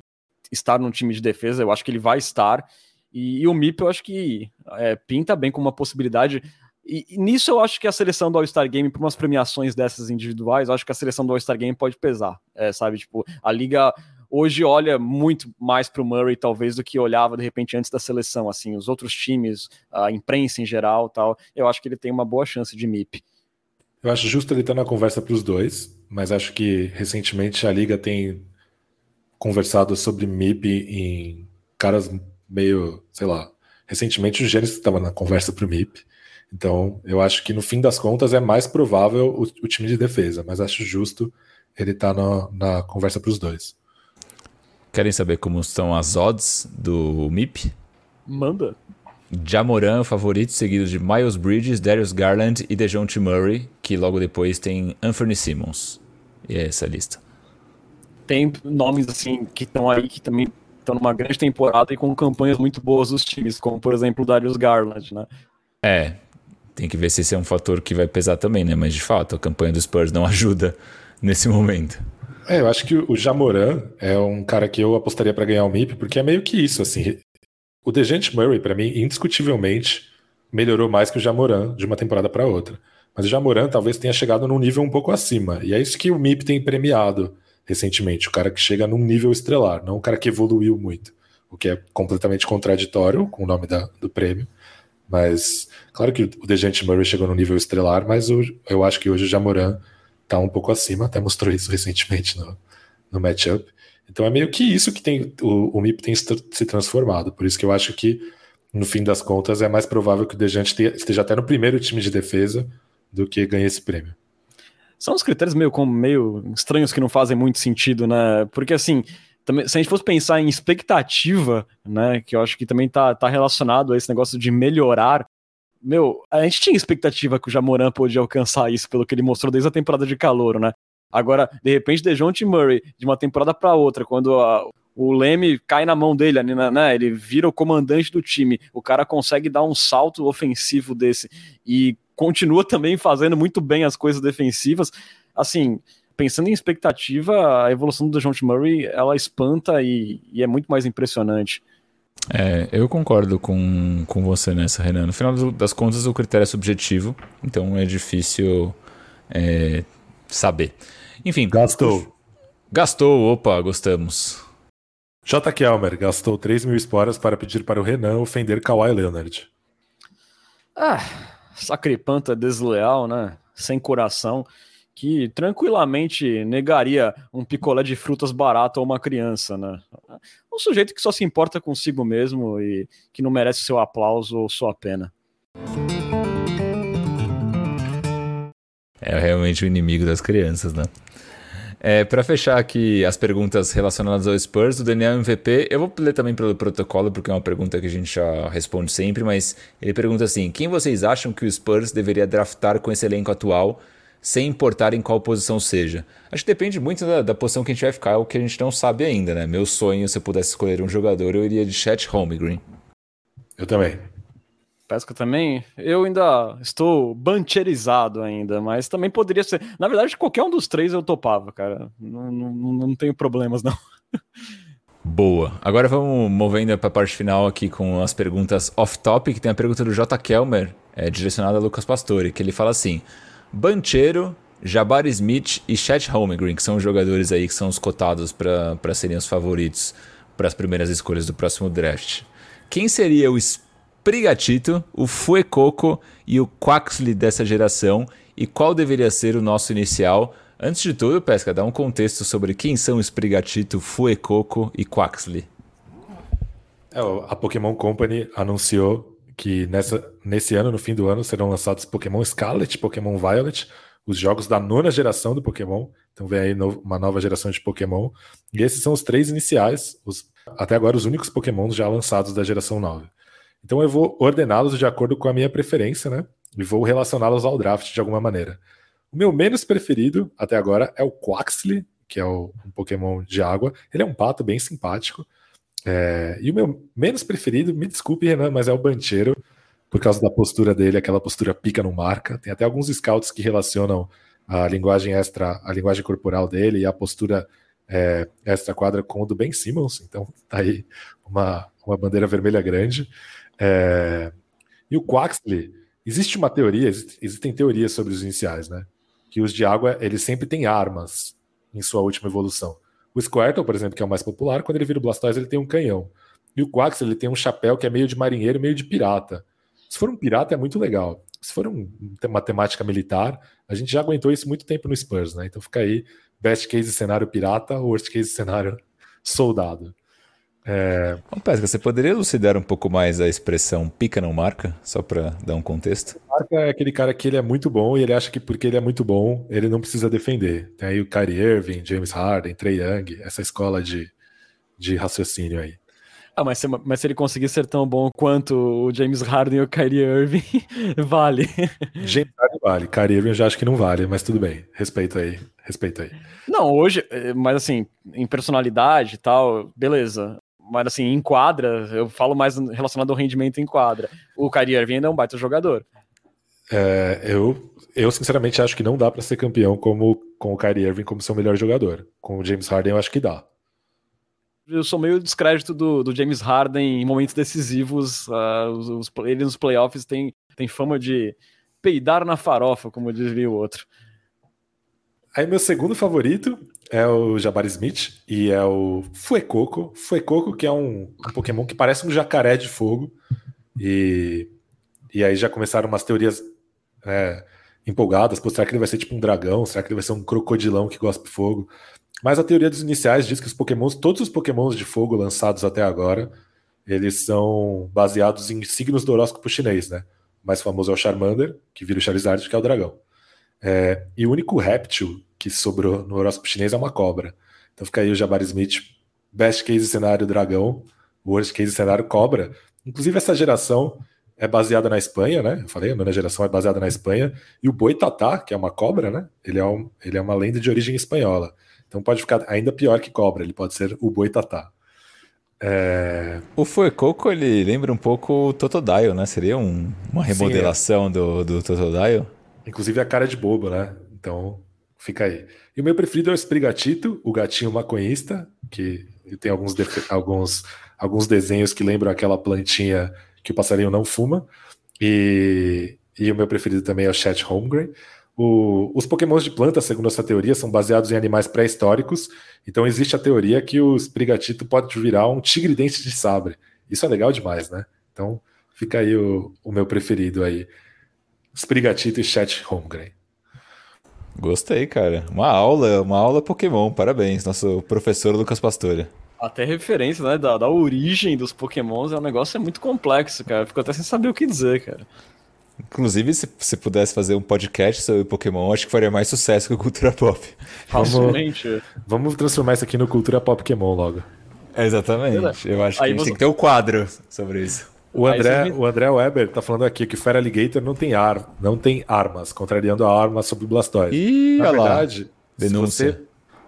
estar num time de defesa, eu acho que ele vai estar. E, e o MIP eu acho que é, pinta bem como uma possibilidade. E, e, nisso eu acho que a seleção do All-Star Game, por umas premiações dessas individuais, eu acho que a seleção do All-Star Game pode pesar. É, sabe, tipo, a liga hoje olha muito mais para o Murray, talvez, do que olhava de repente antes da seleção. Assim, os outros times, a imprensa em geral, tal. Eu acho que ele tem uma boa chance de MIP. Eu acho justo ele estar na conversa para os dois, mas acho que recentemente a liga tem conversado sobre MIP em caras meio, sei lá. Recentemente o Gênesis estava na conversa para o MIP. Então, eu acho que no fim das contas é mais provável o, o time de defesa, mas acho justo ele estar tá na conversa para os dois. Querem saber como estão as odds do MIP? Manda. Jamoran, favorito, seguido de Miles Bridges, Darius Garland e DeJounte Murray, que logo depois tem Anthony Simmons. E é essa a lista. Tem nomes assim que estão aí que também estão numa grande temporada e com campanhas muito boas dos times, como por exemplo o Darius Garland, né? É, tem que ver se esse é um fator que vai pesar também, né? Mas de fato, a campanha dos Spurs não *laughs* ajuda nesse momento. É, eu acho que o Jamoran é um cara que eu apostaria para ganhar o MIP, porque é meio que isso, assim. O Dejante Murray, para mim, indiscutivelmente melhorou mais que o Jamoran de uma temporada para outra. Mas o Jamoran talvez tenha chegado num nível um pouco acima. E é isso que o MIP tem premiado recentemente. O cara que chega num nível estrelar, não o cara que evoluiu muito. O que é completamente contraditório com o nome da, do prêmio. Mas, claro que o Dejante Murray chegou num nível estrelar, mas o, eu acho que hoje o Jamoran tá um pouco acima, até mostrou isso *laughs* recentemente no, no matchup. Então é meio que isso que tem o, o MIP tem se transformado. Por isso que eu acho que, no fim das contas, é mais provável que o Dejante esteja até no primeiro time de defesa do que ganhe esse prêmio. São os critérios meio, meio estranhos que não fazem muito sentido, né? Porque assim, se a gente fosse pensar em expectativa, né? Que eu acho que também tá, tá relacionado a esse negócio de melhorar meu, a gente tinha expectativa que o Jamoran podia alcançar isso, pelo que ele mostrou desde a temporada de calor, né? Agora, de repente, DeJounte Murray, de uma temporada para outra, quando a, o Leme cai na mão dele, né, né? Ele vira o comandante do time, o cara consegue dar um salto ofensivo desse e continua também fazendo muito bem as coisas defensivas. Assim, pensando em expectativa, a evolução do John Murray, ela espanta e, e é muito mais impressionante. É, eu concordo com, com você nessa, Renan. No final das contas, o critério é subjetivo, então é difícil é, saber. Enfim. Gastou. Gastou, opa, gostamos. J. Kelmer gastou 3 mil esporas para pedir para o Renan ofender Kawhi Leonard. Ah, sacripanta desleal, né? Sem coração, que tranquilamente negaria um picolé de frutas barato a uma criança, né? Um sujeito que só se importa consigo mesmo e que não merece seu aplauso ou sua pena. É realmente o inimigo das crianças, né? É, para fechar aqui as perguntas relacionadas ao Spurs, o Daniel MVP, eu vou ler também pelo protocolo, porque é uma pergunta que a gente já responde sempre, mas ele pergunta assim: quem vocês acham que o Spurs deveria draftar com esse elenco atual, sem importar em qual posição seja? Acho que depende muito da, da posição que a gente vai ficar, o que a gente não sabe ainda, né? Meu sonho, se eu pudesse escolher um jogador, eu iria de Chet Holmgren. Eu também. Pesca também, eu ainda estou bancherizado ainda, mas também poderia ser. Na verdade, qualquer um dos três eu topava, cara. Não, não, não tenho problemas, não. *laughs* Boa. Agora vamos movendo para a parte final aqui com as perguntas off-topic. Tem a pergunta do J. Kelmer, é, direcionada a Lucas Pastore, que ele fala assim: Banchero, Jabari Smith e Chet Holmgren, que são os jogadores aí que são os cotados para serem os favoritos para as primeiras escolhas do próximo draft. Quem seria o Prigatito, o Fuecoco e o Quaxley dessa geração e qual deveria ser o nosso inicial. Antes de tudo, Pesca, dá um contexto sobre quem são os Prigatito, Fuecoco e Quaxley. É, a Pokémon Company anunciou que nessa, nesse ano, no fim do ano, serão lançados Pokémon Scarlet, Pokémon Violet, os jogos da nona geração do Pokémon. Então vem aí no, uma nova geração de Pokémon. E esses são os três iniciais, os, até agora os únicos Pokémon já lançados da geração 9. Então eu vou ordená-los de acordo com a minha preferência, né? E vou relacioná-los ao draft de alguma maneira. O meu menos preferido até agora é o Quaxley, que é o, um Pokémon de água. Ele é um pato bem simpático. É, e o meu menos preferido, me desculpe, Renan, mas é o Bancheiro, por causa da postura dele, aquela postura pica no marca. Tem até alguns scouts que relacionam a linguagem extra, a linguagem corporal dele e a postura é, extra quadra com o do Ben Simmons. Então tá aí uma, uma bandeira vermelha grande. É... E o Quaxley, existe uma teoria, existem teorias sobre os iniciais, né? Que os de água, eles sempre têm armas em sua última evolução. O Squirtle, por exemplo, que é o mais popular, quando ele vira o Blastoise, ele tem um canhão. E o Quaxley, ele tem um chapéu que é meio de marinheiro, meio de pirata. Se for um pirata, é muito legal. Se for um, uma temática militar, a gente já aguentou isso muito tempo no Spurs, né? Então fica aí, best case cenário pirata, worst case cenário *laughs* soldado. É... Bom, Pesca, você poderia elucidar um pouco mais a expressão pica não marca, só para dar um contexto? Marca é aquele cara que ele é muito bom e ele acha que porque ele é muito bom, ele não precisa defender. Tem aí o Kyrie Irving, James Harden, Trey Young, essa escola de, de raciocínio aí. Ah, mas se, mas se ele conseguir ser tão bom quanto o James Harden e o Kyrie Irving, *laughs* vale. James Harden vale, Kyrie Irving eu já acho que não vale, mas tudo bem, respeito aí, respeito aí. Não, hoje, eh, mas assim, em personalidade e tal, beleza mas assim, em quadra, eu falo mais relacionado ao rendimento em quadra. O Kyrie Irving ainda é um baita jogador. É, eu, eu sinceramente acho que não dá para ser campeão como com o Kyrie Irving como seu melhor jogador. Com o James Harden eu acho que dá. Eu sou meio descrédito do, do James Harden em momentos decisivos. Uh, os, os, ele nos playoffs tem, tem fama de peidar na farofa, como dizia o outro. Aí meu segundo favorito é o Jabari Smith e é o Fuecoco. Fuecoco, que é um, um, Pokémon que parece um jacaré de fogo. E, e aí já começaram umas teorias é, empolgadas. Pô, será que ele vai ser tipo um dragão? Será que ele vai ser um crocodilão que gosta de fogo? Mas a teoria dos iniciais diz que os Pokémons, todos os Pokémons de fogo lançados até agora, eles são baseados em signos do horóscopo chinês, né? O mais famoso é o Charmander, que vira o Charizard, que é o dragão. É, e o único réptil que sobrou no horóscopo chinês é uma cobra. Então fica aí o Jabari Smith, best case cenário dragão, worst case cenário cobra. Inclusive essa geração é baseada na Espanha, né? Eu falei, a nona geração é baseada na Espanha. E o boi tatá, que é uma cobra, né? Ele é, um, ele é uma lenda de origem espanhola. Então pode ficar ainda pior que cobra, ele pode ser o boi tatá. É... O Fuecoco, ele lembra um pouco o Totodile, né? Seria um, uma remodelação Sim, é. do, do Totodile? Inclusive a cara de bobo, né? Então Fica aí. E o meu preferido é o Sprigatito, o gatinho maconhista, que tem alguns, alguns, alguns desenhos que lembram aquela plantinha que o passarinho não fuma. E, e o meu preferido também é o Chat Holmgren. O, os pokémons de planta, segundo essa teoria, são baseados em animais pré-históricos. Então existe a teoria que o Sprigatito pode virar um tigre dente de sabre. Isso é legal demais, né? Então fica aí o, o meu preferido aí. Sprigatito e Chat Holmgren. Gostei, cara. Uma aula, uma aula Pokémon. Parabéns, nosso professor Lucas Pastore. Até referência, né, da, da origem dos Pokémons é um negócio é muito complexo, cara. Fico até sem saber o que dizer, cara. Inclusive, se você pudesse fazer um podcast sobre Pokémon, acho que faria mais sucesso que o Cultura Pop. Facilmente. Vamos, vamos transformar isso aqui no Cultura Pop Pokémon logo. É exatamente. Eu acho que Aí a gente você... tem que ter um quadro sobre isso. O André, me... o André Weber tá falando aqui que o Feraligator não tem ar, não tem armas, contrariando a arma sobre o Blastoise. Ih, Na verdade, lá. Denúncia. Se você,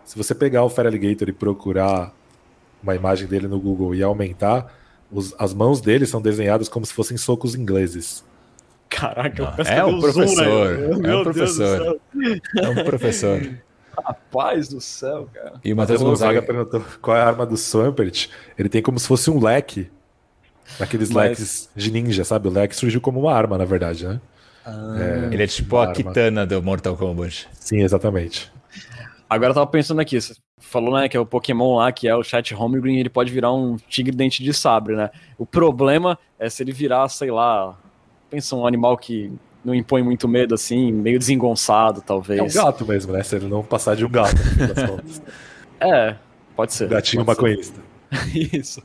se você pegar o Feraligator e procurar uma imagem dele no Google e aumentar, os, as mãos dele são desenhadas como se fossem socos ingleses. Caraca, é, é um professor. Zoom, né? É um professor. É um professor. Rapaz do céu, cara. E o Matheus Gonzaga perguntou qual é a arma do Swampert. Ele tem como se fosse um leque Aqueles Mas... leques de ninja, sabe? O leque surgiu como uma arma, na verdade, né? Ah, é, ele é tipo a arma. Kitana do Mortal Kombat. Sim, exatamente. Agora eu tava pensando aqui, você falou, né, que é o Pokémon lá, que é o Chat Homegreen, ele pode virar um tigre dente de sabre, né? O problema é se ele virar, sei lá, pensa um animal que não impõe muito medo, assim, meio desengonçado, talvez. É um gato mesmo, né? Se ele não passar de um gato, *laughs* É, pode ser. Gatinho maconhista. *laughs* Isso.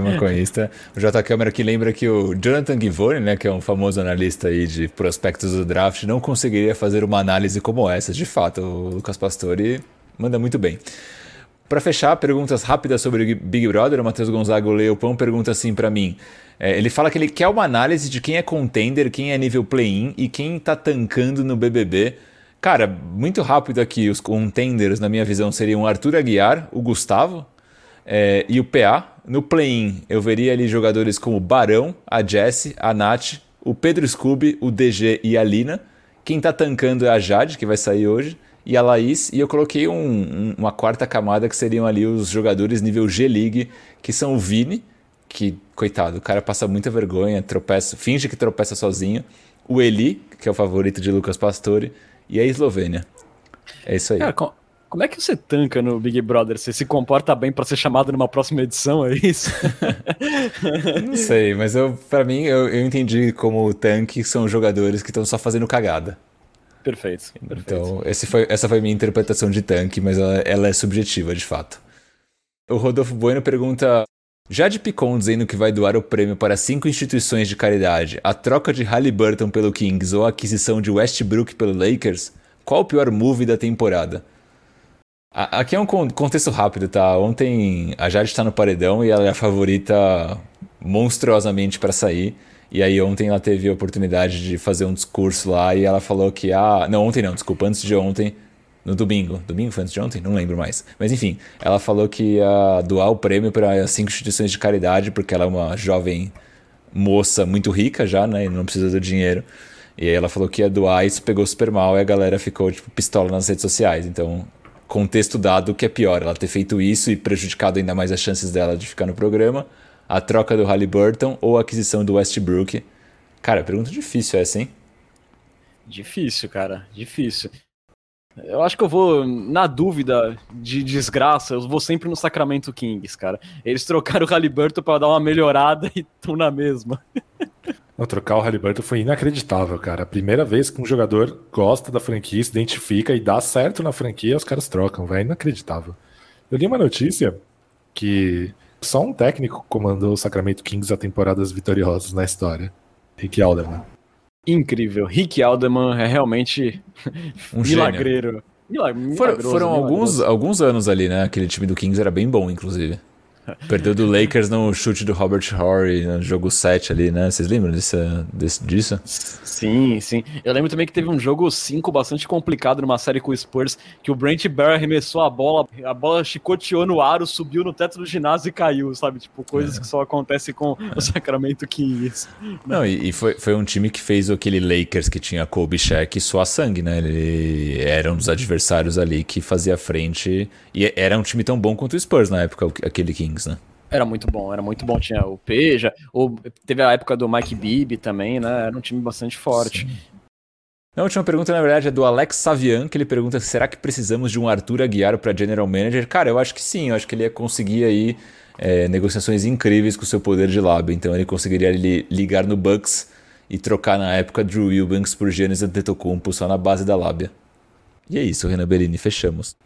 Maconhista. O J. Que lembra que o Jonathan Givone, né, que é um famoso analista aí de prospectos do draft, não conseguiria fazer uma análise como essa. De fato, o Lucas Pastore manda muito bem. Para fechar, perguntas rápidas sobre Big Brother. O Matheus Gonzaga Leopão pergunta assim para mim. É, ele fala que ele quer uma análise de quem é contender, quem é nível play-in e quem tá tancando no BBB. Cara, muito rápido aqui, os contenders, na minha visão, seriam o Arthur Aguiar, o Gustavo, é, e o PA. No play-in, eu veria ali jogadores como Barão, a Jessie, a Nath, o Pedro Scooby, o DG e a Lina. Quem tá tancando é a Jade, que vai sair hoje, e a Laís. E eu coloquei um, um, uma quarta camada que seriam ali os jogadores nível G-League, que são o Vini, que, coitado, o cara passa muita vergonha, tropeça, finge que tropeça sozinho. O Eli, que é o favorito de Lucas Pastore, e a Eslovênia. É isso aí. Cara, como é que você tanca no Big Brother? Você se comporta bem para ser chamado numa próxima edição, é isso? *laughs* Não sei, mas eu, para mim, eu, eu entendi como tanque são jogadores que estão só fazendo cagada. Perfeito, perfeito. Então, esse foi, essa foi a minha interpretação de tanque, mas ela, ela é subjetiva, de fato. O Rodolfo Bueno pergunta: Jade Picon dizendo que vai doar o prêmio para cinco instituições de caridade, a troca de Halliburton pelo Kings ou a aquisição de Westbrook pelo Lakers, qual o pior move da temporada? Aqui é um contexto rápido, tá? Ontem a Jade está no paredão e ela é a favorita monstruosamente para sair. E aí ontem ela teve a oportunidade de fazer um discurso lá e ela falou que ah, não, ontem não, desculpa, antes de ontem, no domingo. Domingo foi antes de ontem? Não lembro mais. Mas enfim, ela falou que ia doar o prêmio para cinco instituições de caridade, porque ela é uma jovem moça muito rica já, né? E não precisa do dinheiro. E aí ela falou que ia doar, isso pegou super mal e a galera ficou, tipo, pistola nas redes sociais. Então contexto dado que é pior, ela ter feito isso e prejudicado ainda mais as chances dela de ficar no programa, a troca do Halliburton ou a aquisição do Westbrook. Cara, pergunta difícil essa, hein? Difícil, cara, difícil. Eu acho que eu vou, na dúvida de desgraça, eu vou sempre no Sacramento Kings, cara. Eles trocaram o Halliburton para dar uma melhorada *laughs* e estão na mesma. Não, trocar o Halliburton foi inacreditável, cara. A primeira vez que um jogador gosta da franquia, se identifica e dá certo na franquia, os caras trocam, velho. Inacreditável. Eu li uma notícia que só um técnico comandou o Sacramento Kings a temporadas vitoriosas na história. Rick Alderman. Incrível. Rick Alderman é realmente *laughs* um milagreiro. foram, foram alguns, alguns anos ali, né? Aquele time do Kings era bem bom, inclusive. *laughs* Perdeu do Lakers no chute do Robert Horry no jogo 7 ali, né? Vocês lembram desse, desse, disso? Sim, sim. Eu lembro também que teve um jogo 5 bastante complicado numa série com o Spurs, que o Brent Bear arremessou a bola, a bola chicoteou no aro, subiu no teto do ginásio e caiu, sabe? Tipo, coisas é. que só acontecem com o Sacramento Kings. Não, e, e, foi, foi um time que fez aquele Lakers que tinha Kobe Shaq suar sangue, né? Ele era um dos adversários ali que fazia frente. E era um time tão bom quanto o Spurs na época, aquele Kings, né? Era muito bom, era muito bom. Tinha o Peja, ou teve a época do Mike Bibby também, né? Era um time bastante forte. Sim. A última pergunta, na verdade, é do Alex Savian, que ele pergunta: será que precisamos de um Arthur Aguiar para General Manager? Cara, eu acho que sim, eu acho que ele ia conseguir aí é, negociações incríveis com o seu poder de lábio. Então ele conseguiria li ligar no Bucks e trocar na época Drew Eubanks por Giannis Antetokounmpo só na base da lábia. E é isso, Renan Bellini, fechamos.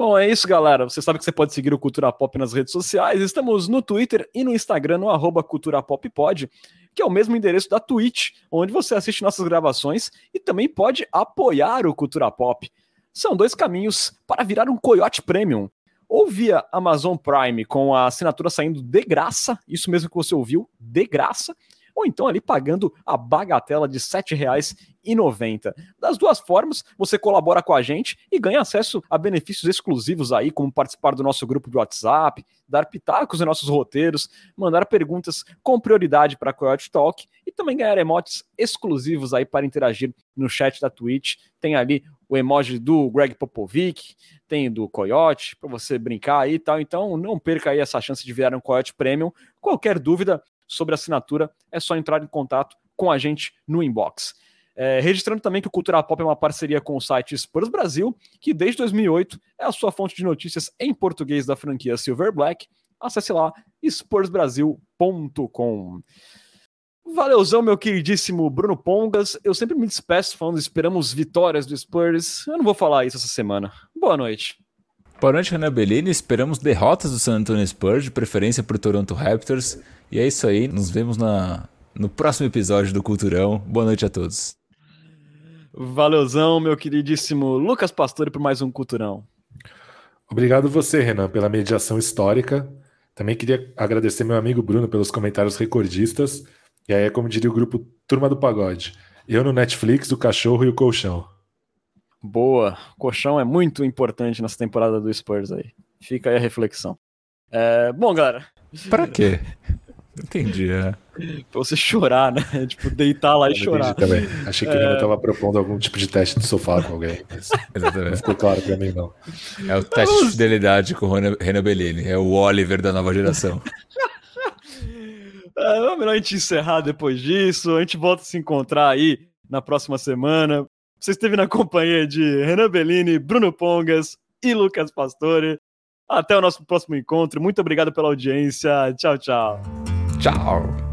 Bom, é isso, galera. Você sabe que você pode seguir o Cultura Pop nas redes sociais. Estamos no Twitter e no Instagram, no arroba Cultura Pop Pod, que é o mesmo endereço da Twitch, onde você assiste nossas gravações e também pode apoiar o Cultura Pop. São dois caminhos para virar um Coyote Premium. Ou via Amazon Prime com a assinatura saindo de graça, isso mesmo que você ouviu, de graça, ou então ali pagando a bagatela de R$ 7,90. Das duas formas, você colabora com a gente e ganha acesso a benefícios exclusivos aí, como participar do nosso grupo de WhatsApp, dar pitacos em nossos roteiros, mandar perguntas com prioridade para a Coyote Talk e também ganhar emotes exclusivos aí para interagir no chat da Twitch. Tem ali o emoji do Greg Popovic, tem do Coyote, para você brincar aí e tal. Então não perca aí essa chance de virar um Coyote Premium. Qualquer dúvida, sobre assinatura, é só entrar em contato com a gente no inbox. É, registrando também que o Cultura Pop é uma parceria com o site Spurs Brasil, que desde 2008 é a sua fonte de notícias em português da franquia Silver Black. Acesse lá spursbrasil.com. Valeuzão, meu queridíssimo Bruno Pongas. Eu sempre me despeço falando esperamos vitórias do Spurs. Eu não vou falar isso essa semana. Boa noite. Boa noite, Renan Bellini. Esperamos derrotas do San Antonio Spurs, de preferência para o Toronto Raptors. E é isso aí. Nos vemos na, no próximo episódio do Culturão. Boa noite a todos. Valeuzão, meu queridíssimo Lucas Pastore, por mais um Culturão. Obrigado você, Renan, pela mediação histórica. Também queria agradecer meu amigo Bruno pelos comentários recordistas. E aí é como diria o grupo Turma do Pagode. Eu no Netflix, o cachorro e o colchão. Boa. Colchão é muito importante nessa temporada do Spurs aí. Fica aí a reflexão. É, bom, galera. Pra quê? *laughs* Entendi, é. Pra você chorar, né? *laughs* Tipo, deitar lá e chorar. Também. Achei que é... ele estava propondo algum tipo de teste de sofá com alguém. *laughs* Exatamente. Não ficou claro pra mim, não. É o teste de fidelidade com o Renan Bellini. É o Oliver da nova geração. é, melhor a gente encerrar depois disso. A gente volta a se encontrar aí na próxima semana. Você esteve na companhia de Renan Bellini, Bruno Pongas e Lucas Pastore. Até o nosso próximo encontro. Muito obrigado pela audiência. Tchau, tchau. Tchau.